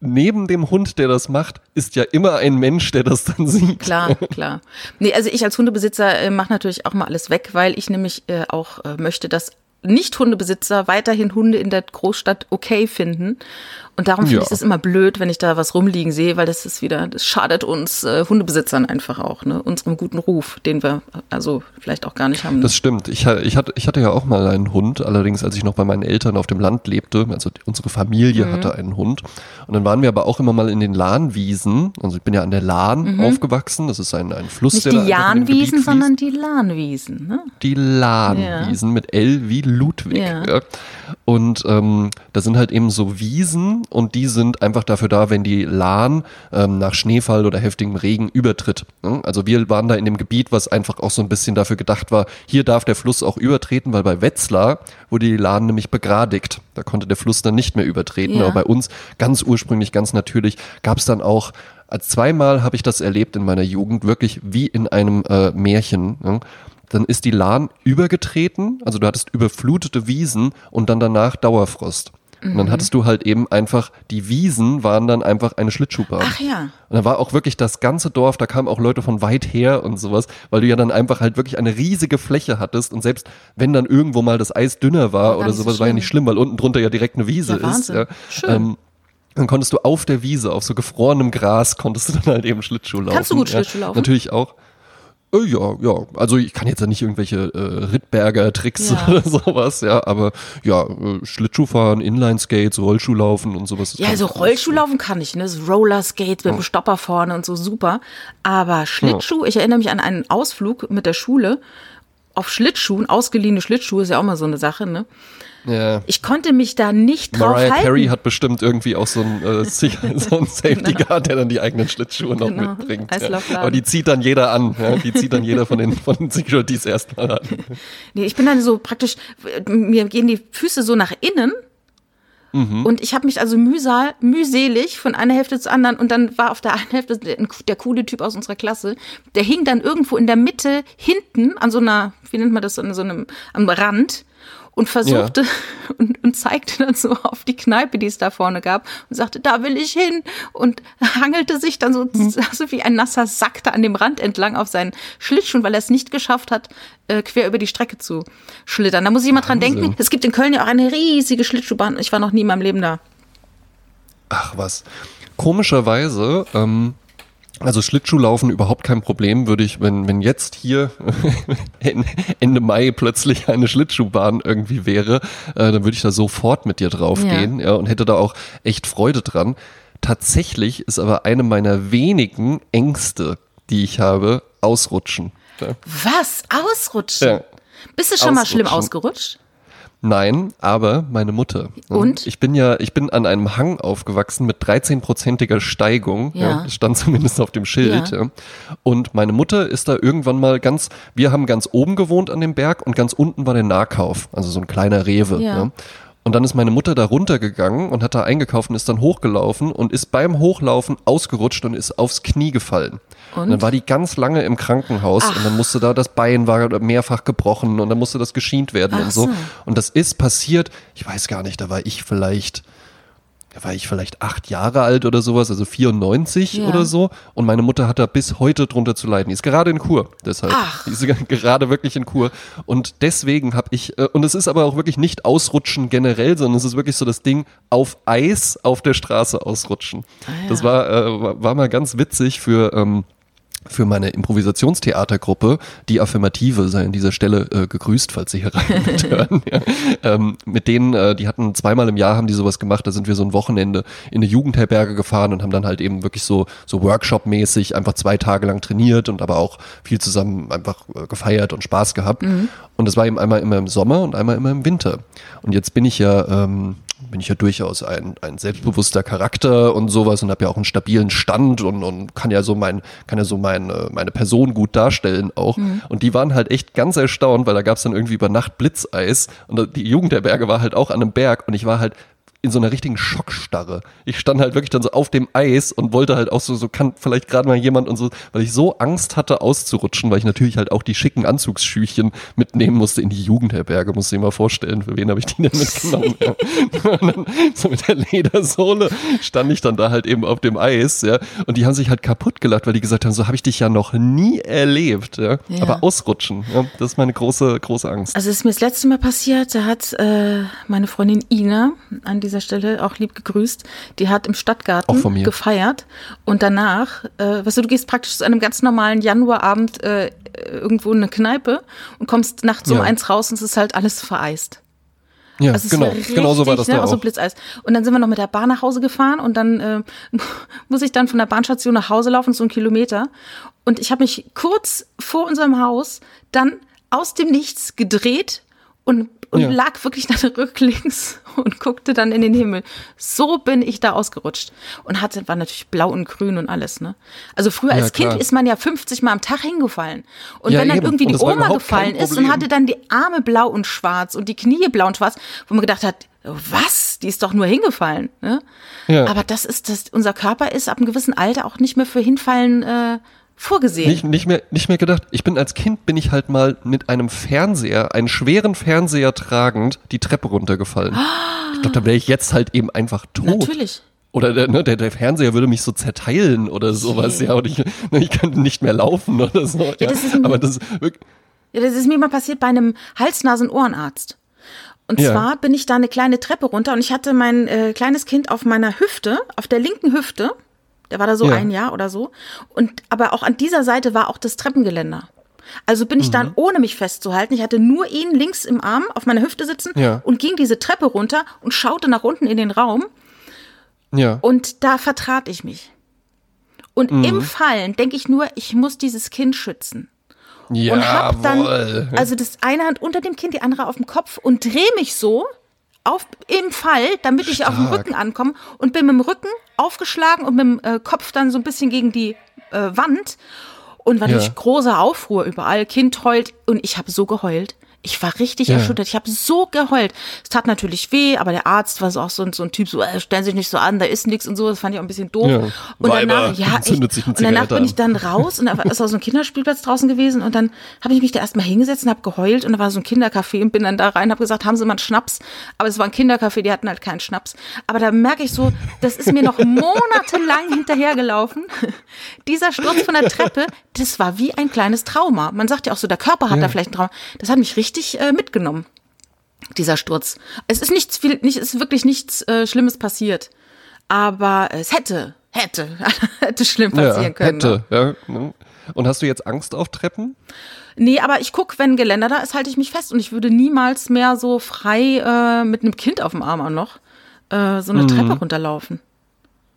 neben dem Hund, der das macht, ist ja immer ein Mensch, der das dann sieht. klar, klar. Nee, also ich als Hundebesitzer äh, mache natürlich auch mal alles weg, weil ich nämlich äh, auch äh, möchte, dass Nicht-Hundebesitzer weiterhin Hunde in der Großstadt okay finden. Und darum finde Ja. ich das immer blöd, wenn ich da was rumliegen sehe, weil das ist wieder, das schadet uns äh, Hundebesitzern einfach auch, ne? Unserem guten Ruf, den wir also vielleicht auch gar nicht haben. Das stimmt. Ich, ich, hatte, ich hatte ja auch mal einen Hund, allerdings als ich noch bei meinen Eltern auf dem Land lebte. Also unsere Familie Mhm. hatte einen Hund. Und dann waren wir aber auch immer mal in den Lahnwiesen. Also ich bin ja an der Lahn aufgewachsen. Das ist ein, ein Fluss, Mhm. Nicht der die Jahnwiesen, sondern die Lahnwiesen, ne? die Lahnwiesen mit L wie Ludwig. Ja. Ja. Und ähm, da sind halt eben so Wiesen und die sind einfach dafür da, wenn die Lahn ähm, nach Schneefall oder heftigem Regen übertritt. ne? Also wir waren da in dem Gebiet, was einfach auch so ein bisschen dafür gedacht war, hier darf der Fluss auch übertreten, weil bei Wetzlar wurde die Lahn nämlich begradigt. Da konnte der Fluss dann nicht mehr übertreten. Ja. Aber bei uns ganz ursprünglich, ganz natürlich, gab es dann auch als zweimal habe ich das erlebt in meiner Jugend, wirklich wie in einem äh, Märchen. Ne? Dann ist die Lahn übergetreten, also du hattest überflutete Wiesen und dann danach Dauerfrost. Und dann hattest du halt eben einfach, die Wiesen waren dann einfach eine Schlittschuhbahn. Ach ja. Und da war auch wirklich das ganze Dorf, da kamen auch Leute von weit her und sowas, weil du ja dann einfach halt wirklich eine riesige Fläche hattest und selbst wenn dann irgendwo mal das Eis dünner war gar oder nicht so sowas, war ja nicht schlimm, weil unten drunter ja direkt eine Wiese Ja, ist. Ja. Schön. Ähm, dann konntest du auf der Wiese, auf so gefrorenem Gras, konntest du dann halt eben Schlittschuh laufen. Kannst du gut ja. Schlittschuh laufen? Natürlich auch. Äh, Ja, ja, also ich kann jetzt ja nicht irgendwelche äh, Rittberger-Tricks Ja. oder sowas, ja, aber ja, äh, Schlittschuhfahren, Inline-Skates, Rollschuhlaufen und sowas. Ja, ganz also. Rollschuhlaufen kann ich, ne? So Rollerskates mit dem Stopper vorne und so super. Aber Schlittschuh, ich erinnere mich an einen Ausflug mit der Schule auf Schlittschuhen, ausgeliehene Schlittschuhe ist ja auch mal so eine Sache, ne? Ja. Ich konnte mich da nicht drauf Mariah halten. Carey hat bestimmt irgendwie auch so einen, äh, so einen Safety Guard, der dann die eigenen Schlittschuhe noch Genau. mitbringt. Ja. Aber die zieht dann jeder an. Ja. Die zieht dann jeder von den, von den Securities erstmal an. Nee, ich bin dann so praktisch, mir gehen die Füße so nach innen. Mhm. Und ich habe mich also mühsal, mühselig von einer Hälfte zur anderen und dann war auf der einen Hälfte der, der coole Typ aus unserer Klasse, der hing dann irgendwo in der Mitte hinten an so einer, wie nennt man das, an so einem, am Rand und versuchte und, und zeigte dann so auf die Kneipe, die es da vorne gab und sagte, da will ich hin und hangelte sich dann so, so wie ein nasser Sack da an dem Rand entlang auf seinen Schlittschuhen, weil er es nicht geschafft hat, äh, quer über die Strecke zu schlittern. Da muss ich mal dran Wahnsinn. denken. Es gibt in Köln ja auch eine riesige Schlittschuhbahn. Ich war noch nie in meinem Leben da. Ach was. Komischerweise, ähm, also Schlittschuhlaufen überhaupt kein Problem, würde ich, wenn, wenn jetzt hier Ende Mai plötzlich eine Schlittschuhbahn irgendwie wäre, äh, dann würde ich da sofort mit dir draufgehen ja. und hätte da auch echt Freude dran. Tatsächlich ist aber eine meiner wenigen Ängste, die ich habe, ausrutschen. Ja. Was? Ausrutschen? Ja. Bist du schon mal schlimm ausgerutscht? Nein, aber meine Mutter. Und? Ich bin ja, ich bin an einem Hang aufgewachsen mit 13-prozentiger Steigung. Ja. Ja. Das stand zumindest auf dem Schild. Ja. Ja. Und meine Mutter ist da irgendwann mal ganz, wir haben ganz oben gewohnt an dem Berg und ganz unten war der Nahkauf, also so ein kleiner Rewe. Ja. Und dann ist meine Mutter da runtergegangen und hat da eingekauft und ist dann hochgelaufen und ist beim Hochlaufen ausgerutscht und ist aufs Knie gefallen. Und, Und? dann war die ganz lange im Krankenhaus und dann musste da das Bein war mehrfach gebrochen und dann musste das geschient werden Ach und so. so. Und das ist passiert, ich weiß gar nicht, da war ich vielleicht, da war ich vielleicht acht Jahre alt oder sowas, also 94 Ja. oder so. Und meine Mutter hat da bis heute drunter zu leiden. Die ist gerade in Kur, deshalb. Ach. Die ist gerade wirklich in Kur. Und deswegen habe ich, äh, und es ist aber auch wirklich nicht ausrutschen generell, sondern es ist wirklich so das Ding auf Eis auf der Straße ausrutschen. Ah, ja. Das war, äh, war- war mal ganz witzig für, ähm, für meine Improvisationstheatergruppe, die Affirmative, sei an dieser Stelle äh, gegrüßt, falls Sie hier rein mithören. Ja. Ähm, mit denen, äh, die hatten zweimal im Jahr haben die sowas gemacht, da sind wir so ein Wochenende in eine Jugendherberge gefahren und haben dann halt eben wirklich so, so Workshop-mäßig einfach zwei Tage lang trainiert und aber auch viel zusammen einfach äh, gefeiert und Spaß gehabt. Und das war eben einmal immer im Sommer und einmal immer im Winter. Und jetzt bin ich ja, ähm, bin ich ja durchaus ein, ein selbstbewusster Charakter und sowas und habe ja auch einen stabilen Stand und, und kann ja so mein, kann ja so mein, äh, meine Person gut darstellen auch. Und die waren halt echt ganz erstaunt, weil da gab es dann irgendwie über Nacht Blitzeis und die Jugendherberge war halt auch an einem Berg und ich war halt in so einer richtigen Schockstarre. Ich stand halt wirklich dann so auf dem Eis und wollte halt auch so, so kann vielleicht gerade mal jemand und so, weil ich so Angst hatte auszurutschen, weil ich natürlich halt auch die schicken Anzugsschüchchen mitnehmen musste in die Jugendherberge, musst du dir mal vorstellen, für wen habe ich die denn mitgenommen? ja. Dann so mit der Ledersohle stand ich dann da halt eben auf dem Eis, ja, und die haben sich halt kaputt gelacht, weil die gesagt haben, so habe ich dich ja noch nie erlebt, ja, Ja. aber ausrutschen, ja, das ist meine große, große Angst. Also es ist mir das letzte Mal passiert, da hat äh, meine Freundin Ina an dieser Stelle auch lieb gegrüßt, die hat im Stadtgarten gefeiert und danach, äh, weißt du, du gehst praktisch zu einem ganz normalen Januarabend äh, irgendwo in eine Kneipe und kommst nachts um Ja. eins raus und es ist halt alles vereist. Ja, Also es genau, richtig, genau so war das ne, da auch so. Blitzeis. Und dann sind wir noch mit der Bahn nach Hause gefahren und dann äh, muss ich dann von der Bahnstation nach Hause laufen, so einen Kilometer. Und ich habe mich kurz vor unserem Haus dann aus dem Nichts gedreht und, und Ja. lag wirklich dann rücklings und guckte dann in den Himmel. So bin ich da ausgerutscht. Und hatte, war natürlich blau und grün und alles, ne? Also früher Ja, als Kind klar. ist man ja 50 Mal am Tag hingefallen. Und Ja, wenn dann eben. irgendwie die Oma gefallen ist und hatte dann die Arme blau und schwarz und die Knie blau und schwarz, wo man gedacht hat, was? Die ist doch nur hingefallen. Ne? Ja. Aber das ist das, unser Körper ist ab einem gewissen Alter auch nicht mehr für hinfallen äh, vorgesehen. Nicht, nicht, mehr, nicht mehr gedacht. Ich bin als Kind, bin ich halt mal mit einem Fernseher, einen schweren Fernseher tragend, die Treppe runtergefallen. Ich glaube, da wäre ich jetzt halt eben einfach tot. Natürlich. Oder der, ne, der, der Fernseher würde mich so zerteilen oder sowas, Okay. ja. Und ich, ne, ich könnte nicht mehr laufen oder so. Ja, das ist Aber das wirklich. Ja, das ist mir mal passiert bei einem Hals-Nasen-Ohrenarzt. Und Ja. zwar bin ich da eine kleine Treppe runter und ich hatte mein äh, kleines Kind auf meiner Hüfte, auf der linken Hüfte. Der war da so Ja. ein Jahr oder so. Und aber auch an dieser Seite war auch das Treppengeländer. Also bin ich Mhm. dann, ohne mich festzuhalten, ich hatte nur ihn links im Arm auf meiner Hüfte sitzen Ja. und ging diese Treppe runter und schaute nach unten in den Raum. Ja. Und da vertrat ich mich. Und Mhm. im Fallen denke ich nur, ich muss dieses Kind schützen. ja, und hab dann also das eine Hand unter dem Kind, die andere auf dem Kopf und drehe mich so auf im Fall, damit ich auf dem Stark. Rücken ankomme und bin mit dem Rücken aufgeschlagen und mit dem äh, Kopf dann so ein bisschen gegen die äh, Wand und war Ja. natürlich großer Aufruhr überall. Kind heult und ich habe so geheult. Ich war richtig Ja. erschüttert. Ich habe so geheult. Es tat natürlich weh, aber der Arzt war so auch so, ein- so ein Typ, so äh, stellen Sie sich nicht so an, da ist nichts und so. Das fand ich auch ein bisschen doof. Ja. Und Weiber, danach, ja, eine Und danach bin ich dann raus und da war- ist auch so ein Kinderspielplatz draußen gewesen und dann habe ich mich da erstmal hingesetzt und habe geheult und da war so ein Kindercafé und bin dann da rein, habe gesagt, haben Sie mal einen Schnaps? Aber es war ein Kindercafé, die hatten halt keinen Schnaps. Aber da merke ich so, das ist mir noch monatelang hinterhergelaufen. Dieser Sturz von der Treppe, das war wie ein kleines Trauma. Man sagt ja auch so, der Körper hat Ja. da vielleicht ein Trauma. Das hat mich richtig äh, mitgenommen, dieser Sturz. Es ist nichts viel, nicht, es ist wirklich nichts äh, Schlimmes passiert. Aber es hätte, hätte, hätte schlimm passieren ja, können. Ne? hätte, ja. ne? Und hast du jetzt Angst auf Treppen? Nee, aber ich guck, wenn Geländer da ist, halte ich mich fest und ich würde niemals mehr so frei äh, mit einem Kind auf dem Arm auch noch äh, so eine Treppe runterlaufen.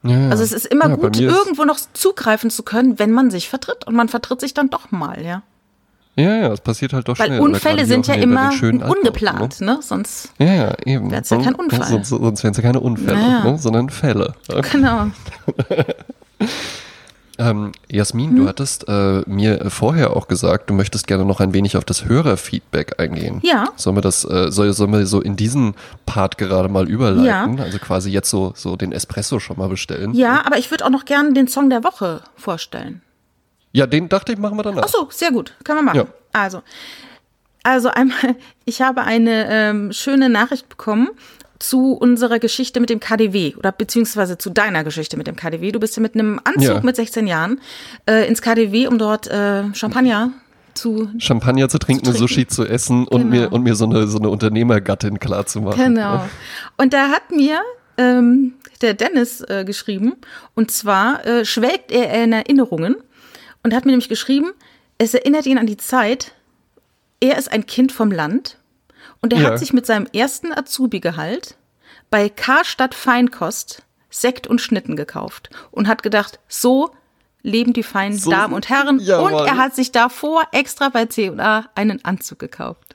Ja. Also es ist immer Mhm. Ja, gut, irgendwo noch zugreifen zu können, wenn man sich vertritt. Und man vertritt sich dann doch mal, ja. Ja, ja, es passiert halt doch Weil schnell. Oder Unfälle sind ja immer ungeplant, ne? Sonst, Ne? Ja, ja, eben. Wär's ja kein Unfall. Sonst, sonst wären es ja keine Unfälle, Naja. ne? sondern Fälle. genau. Ähm, Jasmin, Hm? du hattest äh, mir vorher auch gesagt, du möchtest gerne noch ein wenig auf das Hörerfeedback eingehen. Ja. Sollen wir das, äh, soll, sollen wir so in diesen Part gerade mal überleiten? Also quasi jetzt so, so den Espresso schon mal bestellen. Ja, aber ich würde auch noch gerne den Song der Woche vorstellen. Ja, den dachte ich, machen wir danach. Ach so, sehr gut. Kann man machen. Ja. Also, also einmal, ich habe eine ähm, schöne Nachricht bekommen zu unserer Geschichte mit dem KDW oder beziehungsweise zu deiner Geschichte mit dem KDW. Du bist ja mit einem Anzug Ja. mit 16 Jahren äh, ins KDW, um dort äh, Champagner zu Champagner zu trinken, Zu trinken. Sushi zu essen und Genau. mir, und mir so eine, so eine Unternehmergattin klarzumachen. Genau. Und da hat mir ähm, der Dennis äh, geschrieben, und zwar äh, schwelgt er in Erinnerungen und hat mir nämlich geschrieben, es erinnert ihn an die Zeit, er ist ein Kind vom Land und er Ja. hat sich mit seinem ersten Azubi-Gehalt bei Karstadt Feinkost Sekt und Schnitten gekauft und hat gedacht, so leben die feinen So- Damen und Herren. Jawohl. Und er hat sich davor extra bei C&A einen Anzug gekauft.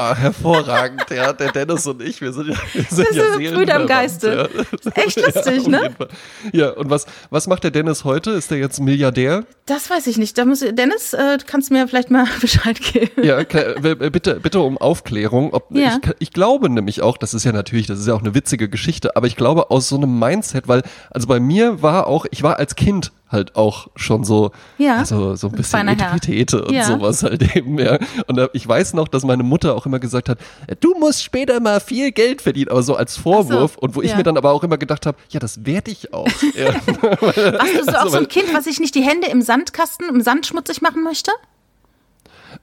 Ah, hervorragend, ja, der Dennis und ich, wir sind ja, wir sind Das ja sind Brüder im Geiste. Ja. Echt lustig, auf ne? Ja, und was, was macht der Dennis heute? Ist der jetzt Milliardär? Das weiß ich nicht. Da muss Dennis, äh, kannst du mir vielleicht mal Bescheid geben. Ja, äh, bitte, bitte um Aufklärung. Ob, Ja. ich, ich glaube nämlich auch, das ist ja natürlich, das ist ja auch eine witzige Geschichte, aber ich glaube aus so einem Mindset, weil, also bei mir war auch, ich war als Kind halt auch schon so, Ja, also so ein bisschen. Etipetete und Ja. sowas halt eben, ja. Und ich weiß noch, dass meine Mutter auch immer gesagt hat, du musst später mal viel Geld verdienen, aber so als Vorwurf. und wo ich ja. mir dann aber auch immer gedacht habe, ja, das werde ich auch. ja. Warst du so auch so ein Kind, was sich nicht die Hände im Sandkasten, im Sand schmutzig machen möchte?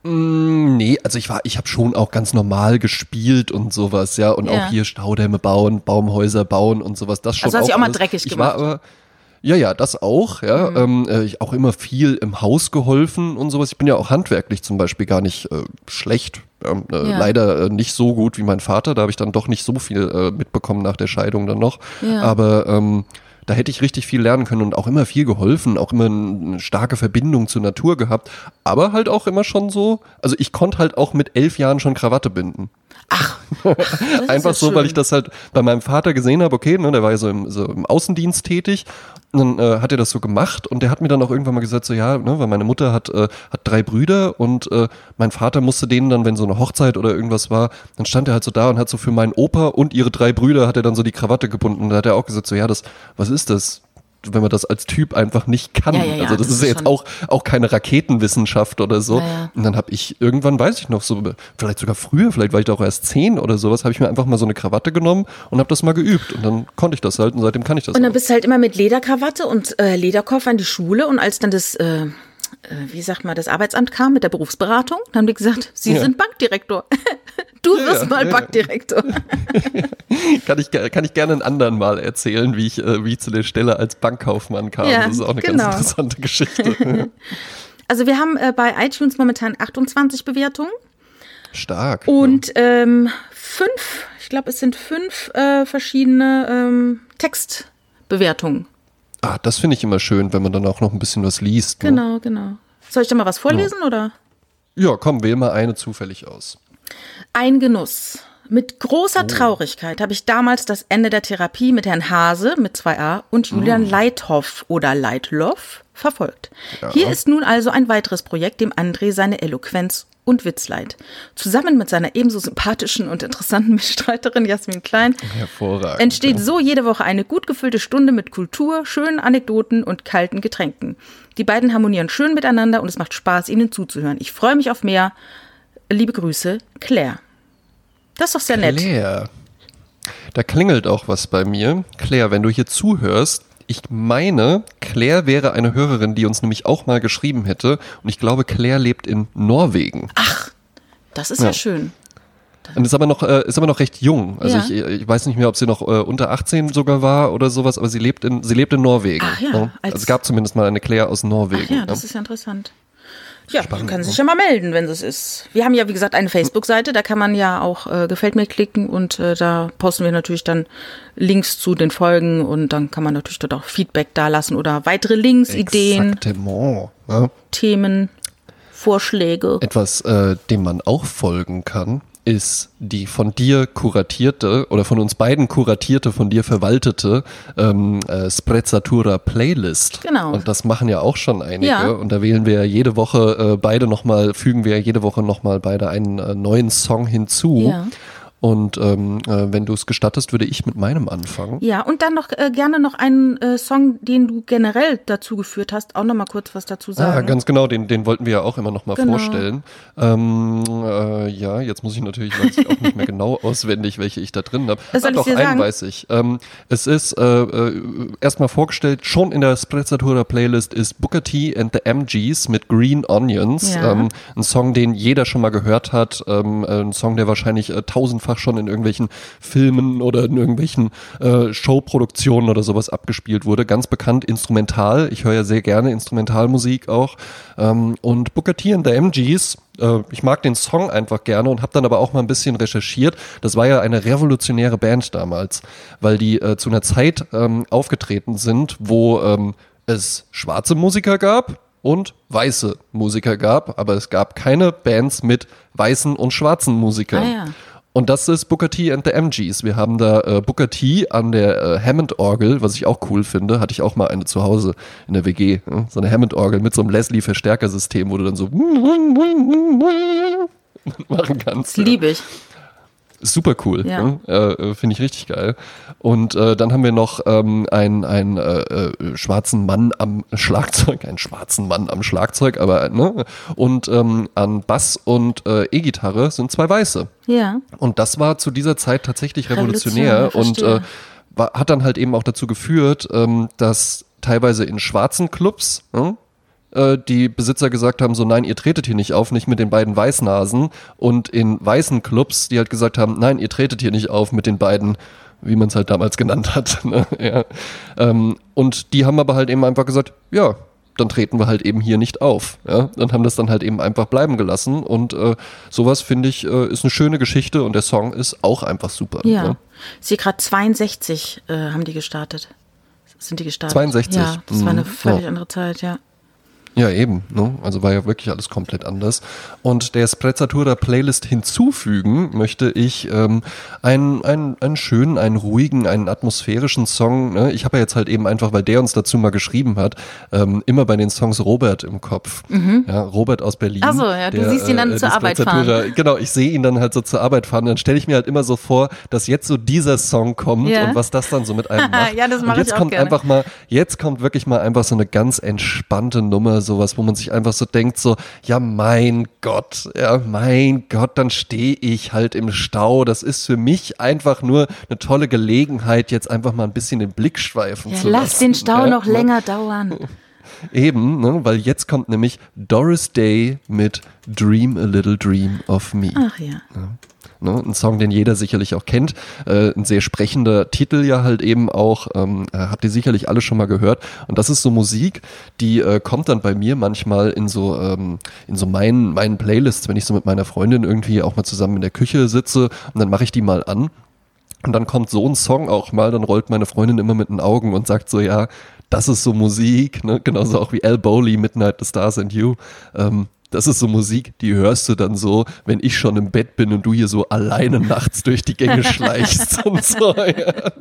Mm, Nee, also ich war, ich habe schon auch ganz normal gespielt und sowas, ja, und Ja. auch hier Staudämme bauen, Baumhäuser bauen und sowas, das schon Also hast du auch mal dreckig ich gemacht. War aber, ja, ja, das auch, ja. Ähm, äh, ich auch immer viel im Haus geholfen und sowas. Ich bin ja auch handwerklich zum Beispiel gar nicht äh, schlecht. Ähm, äh, Ja. Leider äh, nicht so gut wie mein Vater. Da habe ich dann doch nicht so viel äh, mitbekommen nach der Scheidung dann noch. Ja. Aber ähm, da hätte ich richtig viel lernen können und auch immer viel geholfen, auch immer eine starke Verbindung zur Natur gehabt, aber halt auch immer schon so, also ich konnte halt auch mit elf Jahren schon Krawatte binden. Ist Einfach so, schön. weil ich das halt bei meinem Vater gesehen habe, okay, ne, der war ja so im, so im Außendienst tätig. Und dann äh, hat er das so gemacht und der hat mir dann auch irgendwann mal gesagt, so ja, ne, weil meine Mutter hat, äh, hat drei Brüder und äh, mein Vater musste denen dann, wenn so eine Hochzeit oder irgendwas war, dann stand er halt so da und hat so für meinen Opa und ihre drei Brüder hat er dann so die Krawatte gebunden und da hat er auch gesagt, so ja, das, was ist das? Wenn man das als Typ einfach nicht kann. Ja, ja, ja, also das, das ist ja ist jetzt auch, auch keine Raketenwissenschaft oder so. Ja, ja. Und dann habe ich irgendwann, weiß ich noch, so vielleicht sogar früher, vielleicht war ich da auch erst zehn oder sowas, habe ich mir einfach mal so eine Krawatte genommen und habe das mal geübt. Und dann konnte ich das halt und seitdem kann ich das Und dann auch. bist du halt immer mit Lederkrawatte und äh, Lederkoffer in die Schule und als dann das, äh, wie sagt man, das Arbeitsamt kam mit der Berufsberatung, dann haben die gesagt, Sie Ja. sind Bankdirektor. Du wirst ja, mal ja. Bankdirektor. Kann ich, kann ich gerne einen anderen Mal erzählen, wie ich, äh, wie ich zu der Stelle als Bankkaufmann kam. Das ist auch eine genau. ganz interessante Geschichte. Also wir haben äh, bei iTunes momentan 28 Bewertungen Stark. und ähm, fünf, ich glaube es sind fünf äh, verschiedene ähm, Textbewertungen. Ah, das finde ich immer schön, wenn man dann auch noch ein bisschen was liest. Ne? Genau, genau. Soll ich da mal was vorlesen oder? Ja, komm, wähl mal eine zufällig aus. Ein Genuss. Mit großer Oh. Traurigkeit habe ich damals das Ende der Therapie mit Herrn Hase mit 2a und Julian Oh. Leithoff oder Leitloff verfolgt. Hier ist nun also ein weiteres Projekt, dem André seine Eloquenz und Witz leiht. Zusammen mit seiner ebenso sympathischen und interessanten Mitstreiterin Jasmin Klein Hervorragend. entsteht so jede Woche eine gut gefüllte Stunde mit Kultur, schönen Anekdoten und kalten Getränken. Die beiden harmonieren schön miteinander und es macht Spaß, ihnen zuzuhören. Ich freue mich auf mehr. Liebe Grüße, Claire. Das ist doch sehr nett. Claire. Da klingelt auch was bei mir. Claire, wenn du hier zuhörst, ich meine, Claire wäre eine Hörerin, die uns nämlich auch mal geschrieben hätte. Und ich glaube, Claire lebt in Norwegen. Das ist ja, Ja. schön. Und ist aber noch, äh, ist aber noch recht jung. Also Ja. ich, ich weiß nicht mehr, ob sie noch äh, unter 18 sogar war oder sowas, aber sie lebt in, sie lebt in Norwegen. Ach ja, ne? als- Also es gab zumindest mal eine Claire aus Norwegen. Ach ja, das ist ja interessant. Ja, man kann sich ja mal melden, wenn es ist. Wir haben ja, wie gesagt, eine Facebook-Seite, da kann man ja auch äh, Gefällt mir klicken und äh, da posten wir natürlich dann Links zu den Folgen und dann kann man natürlich dort auch Feedback dalassen oder weitere Links, Ideen, Exactement, ne? Themen, Vorschläge. Etwas, äh, dem man auch folgen kann, ist die von dir kuratierte oder von uns beiden kuratierte, von dir verwaltete ähm, äh, Sprezzatura Playlist. Genau. Und das machen ja auch schon einige. Ja. Und da wählen wir ja jede Woche äh, beide nochmal, fügen wir ja jede Woche nochmal beide einen äh, neuen Song hinzu. Ja. Und ähm, äh, wenn du es gestattest, würde ich mit meinem anfangen. Ja, und dann noch äh, gerne noch einen äh, Song, den du generell dazu geführt hast, auch noch mal kurz was dazu Ah, sagen. ganz genau, den, den wollten wir ja auch immer noch mal Genau. vorstellen. Ähm, äh, ja, jetzt muss ich natürlich, weiß ich auch nicht mehr genau auswendig, welche ich da drin habe. Ah, doch, einen sagen? weiß ich. Ähm, es ist äh, äh, erstmal vorgestellt, schon in der Sprezzatura Playlist ist Booker T and the MGs mit Green Onions. Ja. Ähm, ein Song, den jeder schon mal gehört hat. Ähm, äh, ein Song, der wahrscheinlich äh, tausendfach schon in irgendwelchen Filmen oder in irgendwelchen äh, Showproduktionen oder sowas abgespielt wurde. Ganz bekannt instrumental. Ich höre ja sehr gerne Instrumentalmusik auch. Ähm, und Booker T and the MGs, äh, ich mag den Song einfach gerne und habe dann aber auch mal ein bisschen recherchiert. Das war ja eine revolutionäre Band damals, weil die äh, zu einer Zeit ähm, aufgetreten sind, wo ähm, es schwarze Musiker gab und weiße Musiker gab, aber es gab keine Bands mit weißen und schwarzen Musikern. Ah, ja. Und das ist Booker T and the MGs. Wir haben da äh, Booker T an der äh, Hammond-Orgel, was ich auch cool finde. Hatte ich auch mal eine zu Hause in der WG. Ne? So eine Hammond-Orgel mit so einem Leslie-Verstärkersystem, wo du dann so machen kannst. Das liebe ich. Super cool. Ja. Ne? Äh, äh, Finde ich richtig geil. Und äh, dann haben wir noch ähm, einen, einen äh, äh, schwarzen Mann am Schlagzeug, einen schwarzen Mann am Schlagzeug, aber ne? Und ähm, an Bass und äh, E-Gitarre sind zwei Weiße. Ja. Und das war zu dieser Zeit tatsächlich revolutionär und war, hat dann halt eben auch dazu geführt, ähm, dass teilweise in schwarzen Clubs ne, äh, die Besitzer gesagt haben, so nein, ihr tretet hier nicht auf, nicht mit den beiden Weißnasen und in weißen Clubs, die halt gesagt haben, nein, ihr tretet hier nicht auf mit den beiden wie man es halt damals genannt hat. Ne? Ja. Ähm, und die haben aber halt eben einfach gesagt, ja, dann treten wir halt eben hier nicht auf. Ja? Und haben das dann halt eben einfach bleiben gelassen. Und äh, sowas finde ich äh, ist eine schöne Geschichte und der Song ist auch einfach super. Ja. Ne? Ich sehe gerade 62 äh, haben die gestartet. Sind die gestartet? 62? Ja, das war eine Mhm. völlig Ja. andere Zeit, ja. Ja, eben. Ne? Also war ja wirklich alles komplett anders. Und der Sprezzatura Playlist hinzufügen möchte ich ähm, einen, einen, einen schönen, einen ruhigen, einen atmosphärischen Song. Ne? Ich habe ja jetzt halt eben einfach, weil der uns dazu mal geschrieben hat, ähm, immer bei den Songs Robert im Kopf. Mhm. Ja, Robert aus Berlin. Achso, ja, du der, siehst ihn dann äh, zur Arbeit fahren. Genau, ich sehe ihn dann halt so zur Arbeit fahren. Dann stelle ich mir halt immer so vor, dass jetzt so dieser Song kommt ja. und was das dann so mit einem macht. ja, das mache ich auch kommt gerne. einfach mal, jetzt kommt wirklich mal einfach so eine ganz entspannte Nummer sowas, wo man sich einfach so denkt, so, ja, mein Gott, ja, mein Gott, dann stehe ich halt im Stau. Das ist für mich einfach nur eine tolle Gelegenheit, jetzt einfach mal ein bisschen den Blick schweifen ja, zu lass lassen. Lass den Stau ja, noch ne? länger dauern. Eben, ne, weil jetzt kommt nämlich Doris Day mit Dream a Little Dream of Me. Ach ja. ja. Ne? Ein Song, den jeder sicherlich auch kennt. Äh, ein sehr sprechender Titel ja halt eben auch. Ähm, äh, habt ihr sicherlich alle schon mal gehört. Und das ist so Musik, die äh, kommt dann bei mir manchmal in so, ähm, in so meinen, meinen Playlists, wenn ich so mit meiner Freundin irgendwie auch mal zusammen in der Küche sitze und dann mache ich die mal an. Und dann kommt so ein Song auch mal, dann rollt meine Freundin immer mit den Augen und sagt so, ja, das ist so Musik, ne? genauso auch wie Al Bowley, Midnight, The Stars and You. Ähm, das ist so Musik, die hörst du dann so, wenn ich schon im Bett bin und du hier so alleine nachts durch die Gänge schleichst und so. Ja.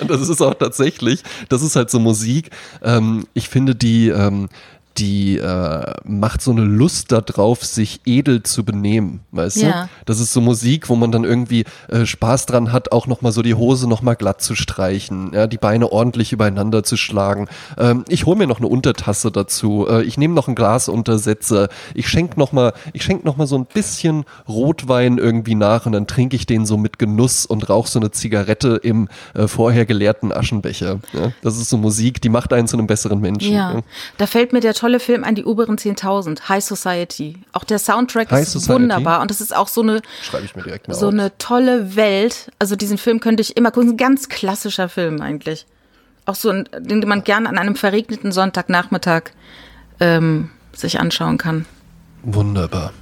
Und das ist auch tatsächlich, das ist halt so Musik. Ähm, ich finde die, ähm, die äh, macht so eine Lust darauf, sich edel zu benehmen, weißt ja. du? Das ist so Musik, wo man dann irgendwie äh, Spaß dran hat, auch nochmal so die Hose nochmal glatt zu streichen, ja, die Beine ordentlich übereinander zu schlagen. Ähm, ich hole mir noch eine Untertasse dazu, äh, ich nehme noch ein Glas Untersetzer, ich schenk nochmal, ich schenk noch mal so ein bisschen Rotwein irgendwie nach und dann trinke ich den so mit Genuss und rauche so eine Zigarette im äh, vorher geleerten Aschenbecher. Ja? Das ist so Musik, die macht einen zu einem besseren Menschen. Ja, da fällt mir der tolle Film an die oberen 10.000, High Society. Auch der Soundtrack High ist Society? wunderbar und das ist auch so eine so auf. eine tolle Welt. Also diesen Film könnte ich immer gucken, ein ganz klassischer Film eigentlich. Auch so ein, den man gerne an einem verregneten Sonntagnachmittag ähm, sich anschauen kann. Wunderbar.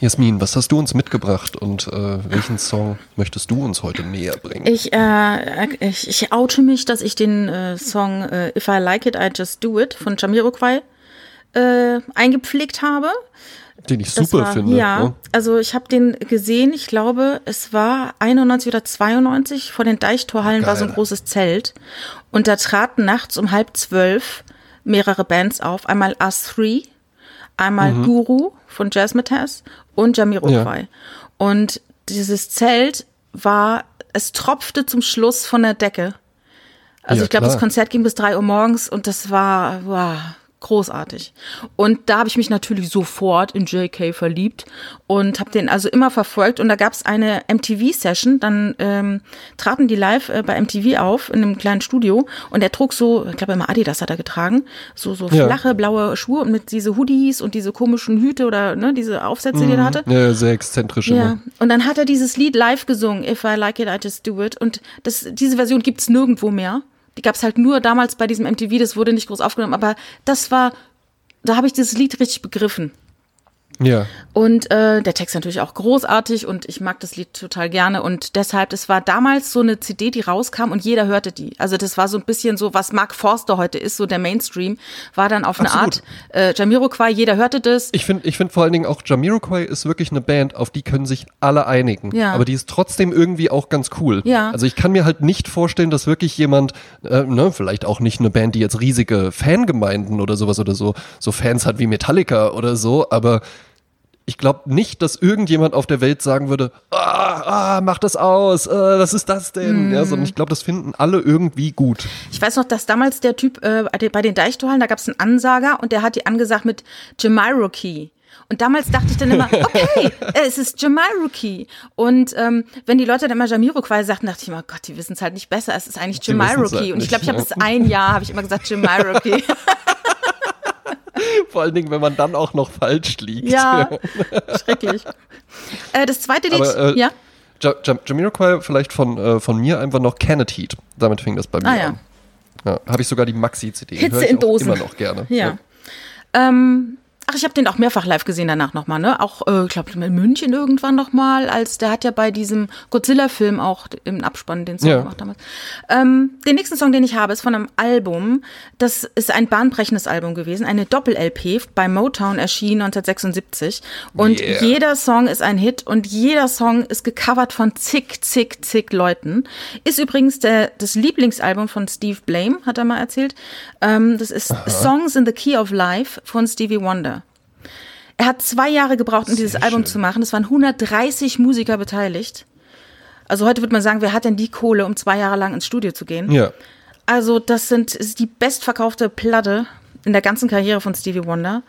Jasmin, was hast du uns mitgebracht und äh, welchen Song möchtest du uns heute näher bringen? Ich, äh, ich, ich oute mich, dass ich den äh, Song äh, If I Like It, I Just Do It von Jamiroquai äh, eingepflegt habe. Den ich super war, finde. Ja, ne? also ich habe den gesehen, ich glaube, es war 91 oder 92, vor den Deichtorhallen Geil. war so ein großes Zelt und da traten nachts um halb zwölf mehrere Bands auf. Einmal Us Three, einmal mhm. Guru von Jazzmatazz und Jamiroquai. Ja. Und dieses Zelt war, es tropfte zum Schluss von der Decke. Also ja, ich glaube, das Konzert ging bis drei Uhr morgens und das war, wow, großartig. Und da habe ich mich natürlich sofort in JK verliebt und habe den also immer verfolgt. Und da gab es eine MTV-Session, dann ähm, traten die live äh, bei MTV auf in einem kleinen Studio und er trug so, ich glaube immer Adidas hat er getragen, so so ja. flache blaue Schuhe und mit diese Hoodies und diese komischen Hüte oder ne, diese Aufsätze, mhm. die er mhm. hatte. Ja, sehr exzentrisch. Ja. Immer. Und dann hat er dieses Lied live gesungen, If I Like It, I Just Do It. Und das, diese Version gibt's nirgendwo mehr. Die gab es halt nur damals bei diesem MTV, das wurde nicht groß aufgenommen, aber das war, da habe ich dieses Lied richtig begriffen. Ja. Und äh, der Text natürlich auch großartig und ich mag das Lied total gerne und deshalb, es war damals so eine CD, die rauskam und jeder hörte die. Also das war so ein bisschen so, was Mark Forster heute ist, so der Mainstream, war dann auf eine Absolut. Art äh, Jamiroquai, jeder hörte das. Ich finde ich finde vor allen Dingen auch Jamiroquai ist wirklich eine Band, auf die können sich alle einigen. Ja. Aber die ist trotzdem irgendwie auch ganz cool. Ja. Also ich kann mir halt nicht vorstellen, dass wirklich jemand, äh, ne, vielleicht auch nicht eine Band, die jetzt riesige Fangemeinden oder sowas oder so, so Fans hat wie Metallica oder so, aber ich glaube nicht, dass irgendjemand auf der Welt sagen würde, ah, ah mach das aus, äh, was ist das denn? Mm. Ja, sondern ich glaube, das finden alle irgendwie gut. Ich weiß noch, dass damals der Typ äh, bei den Deichtorhallen, da gab es einen Ansager und der hat die angesagt mit Jamiroquai. Und damals dachte ich dann immer, okay, es ist Jamiroquai. Und ähm, wenn die Leute dann immer Jamiroquai sagten, dachte ich immer, Gott, die wissen es halt nicht besser. Es ist eigentlich Jamiroquai. Halt und ich glaube, ich habe es ein Jahr, habe ich immer gesagt, Jamiroquai. Vor allen Dingen, wenn man dann auch noch falsch liegt. Ja, schrecklich. Äh, das zweite Lied, Aber, äh, ja? Jamiroquai vielleicht von, äh, von mir einfach noch Canet Heat. Damit fing das bei mir ah, ja. an. Ja, Habe ich sogar die Maxi-CD. Hitze in Dosen. Immer noch gerne. Ja. ja. Ähm, Ach, ich habe den auch mehrfach live gesehen danach nochmal, ne? Auch, äh, ich glaube, in München irgendwann nochmal, als der hat ja bei diesem Godzilla-Film auch im Abspann den Song Ja. gemacht damals. Ähm, den nächsten Song, den ich habe, ist von einem Album. Das ist ein bahnbrechendes Album gewesen, eine Doppel-LP bei Motown erschienen 1976. Und Yeah. jeder Song ist ein Hit und jeder Song ist gecovert von zig, zig, zig Leuten. Ist übrigens der, das Lieblingsalbum von Steve Blame, hat er mal erzählt. Ähm, das ist Songs in the Key of Life von Stevie Wonder. Er hat zwei Jahre gebraucht, um dieses Album schön. zu machen. Es waren 130 Musiker beteiligt. Also heute würde man sagen, wer hat denn die Kohle, um zwei Jahre lang ins Studio zu gehen? Ja. Also das sind ist die bestverkaufte Platte in der ganzen Karriere von Stevie Wonder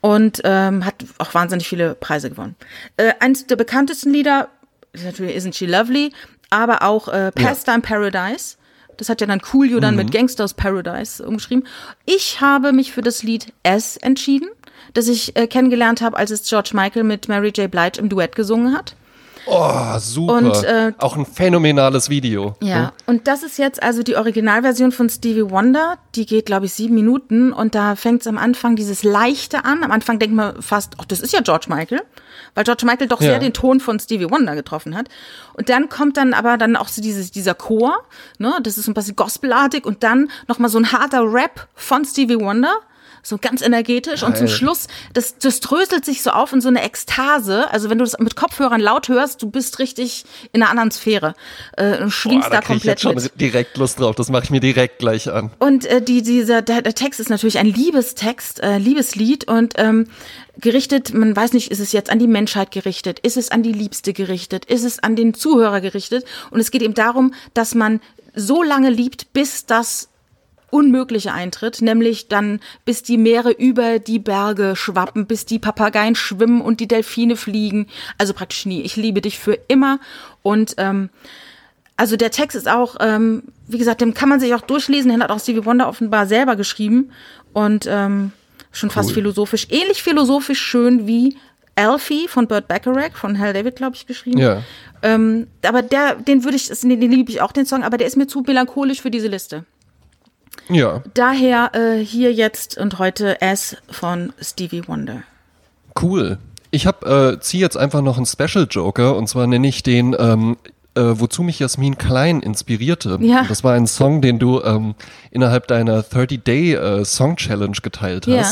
und ähm, hat auch wahnsinnig viele Preise gewonnen. Äh, eins der bekanntesten Lieder ist natürlich Isn't She Lovely, aber auch äh, Pastime Paradise. Das hat ja dann Coolio dann mit Gangsters Paradise umgeschrieben. Ich habe mich für das Lied S entschieden, das ich äh, kennengelernt habe, als es George Michael mit Mary J. Blige im Duett gesungen hat. Oh, super. Und, äh, auch ein phänomenales Video. Ja, und das ist jetzt also die Originalversion von Stevie Wonder. Die geht, glaube ich, sieben Minuten und da fängt es am Anfang dieses Leichte an. Am Anfang denkt man fast, ach, das ist ja George Michael, weil George Michael doch Ja. sehr den Ton von Stevie Wonder getroffen hat. Und dann kommt dann aber dann auch so dieses, dieser Chor, ne, das ist so ein bisschen gospelartig und dann nochmal so ein harter Rap von Stevie Wonder. So ganz energetisch und zum Geil. Schluss, das, das dröselt sich so auf in so eine Ekstase. Also wenn du das mit Kopfhörern laut hörst, du bist richtig in einer anderen Sphäre. Äh, und Boah, schwingst da da krieg ich jetzt komplett schon mit. direkt Lust drauf. Das mache ich mir direkt gleich an. Und äh, die, dieser, der, der Text ist natürlich ein Liebestext, äh, Liebeslied und ähm, gerichtet, man weiß nicht, ist es jetzt an die Menschheit gerichtet, ist es an die Liebste gerichtet, ist es an den Zuhörer gerichtet und es geht eben darum, dass man so lange liebt, bis das Unmögliche eintritt, nämlich dann, bis die Meere über die Berge schwappen, bis die Papageien schwimmen und die Delfine fliegen. Also praktisch nie. Ich liebe dich für immer. Und ähm, also der Text ist auch, ähm, wie gesagt, dem kann man sich auch durchlesen. Den hat auch Stevie Wonder offenbar selber geschrieben und ähm, schon fast Cool. philosophisch, ähnlich philosophisch schön wie Alfie von Burt Bacharach, von Hal David, glaube ich, geschrieben. Ja. Ähm, aber der, den würde ich, den, den liebe ich auch, den Song, aber der ist mir zu melancholisch für diese Liste. Ja, Daher äh, hier jetzt und heute S von Stevie Wonder. cool. Ich hab, äh, ziehe jetzt einfach noch einen Special Joker und zwar nenne ich den, ähm, äh, wozu mich Jasmin Klein inspirierte. Ja. Das war ein Song, den du ähm, innerhalb deiner 30-Day äh, Song Challenge geteilt Ja.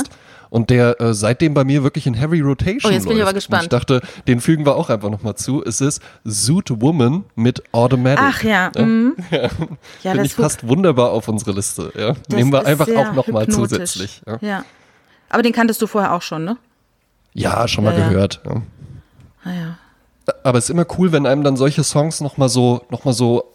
Und der äh, seitdem bei mir wirklich in Heavy Rotation Oh, jetzt bin ich läuft. aber gespannt. Und ich dachte, den fügen wir auch einfach nochmal zu. Es ist Zoot Woman mit Automatic. Ach ja, mhm. ja, Finde das ich passt wunderbar auf unsere Liste. Ja. das Nehmen wir einfach auch nochmal zusätzlich. Ja. ja. Aber den kanntest du vorher auch schon, ne? ja, schon mal Ja, ja. gehört. Ja. Aber es ist immer cool, wenn einem dann solche Songs nochmal so, noch mal so,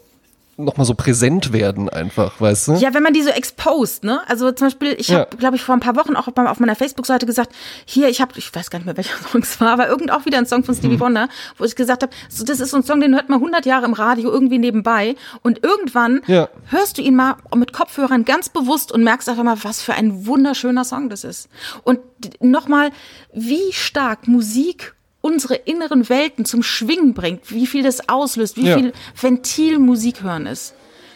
noch mal so präsent werden einfach, weißt du? Ja, wenn man die so exposed, ne? Also zum Beispiel, ich habe, Ja. glaube ich, vor ein paar Wochen auch auf meiner Facebook-Seite gesagt, hier, ich habe, ich weiß gar nicht mehr, welcher Song es war, aber irgend auch wieder ein Song von Stevie Hm. Wonder, wo ich gesagt habe, so, das ist so ein Song, den hört man 100 Jahre im Radio irgendwie nebenbei und irgendwann Ja. hörst du ihn mal mit Kopfhörern ganz bewusst und merkst einfach mal, was für ein wunderschöner Song das ist. Und nochmal, wie stark Musik unsere inneren Welten zum Schwingen bringt, wie viel das auslöst, wie Ja. viel Ventil Musik hören ist.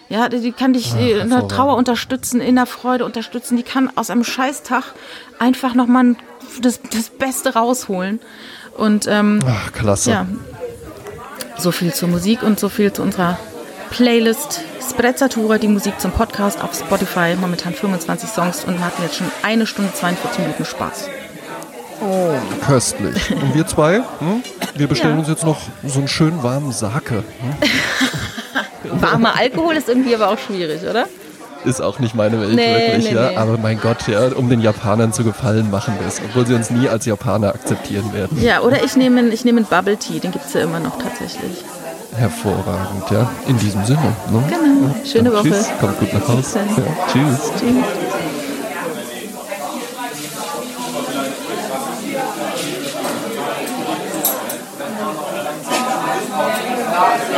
Ja, die kann dich äh, in der. Trauer unterstützen, in der Freude unterstützen. Die kann aus einem Scheißtag einfach nochmal das, das Beste rausholen. Und ähm, Ach, klasse. ja, so viel zur Musik und so viel zu unserer Playlist Sprezzatura, die Musik zum Podcast auf Spotify. Momentan 25 Songs und wir hatten jetzt schon eine Stunde 42 Minuten Spaß. Köstlich. Und wir zwei, hm? wir bestellen Ja. uns jetzt noch so einen schönen warmen Sake. Hm? Warmer Alkohol ist irgendwie aber auch schwierig, oder? Ist auch nicht meine Welt Nee, wirklich, nee, ja. nee. Aber mein Gott, ja, um den Japanern zu gefallen, machen wir es, obwohl sie uns nie als Japaner akzeptieren werden. Ja, oder ich nehme ich nehme einen Bubble Tea, den gibt es ja immer noch tatsächlich. Hervorragend, ja. In diesem Sinne. Ne? Genau. Schöne Woche. Tschüss, kommt gut nach Hause. Ja, tschüss. Tschüss. Amen.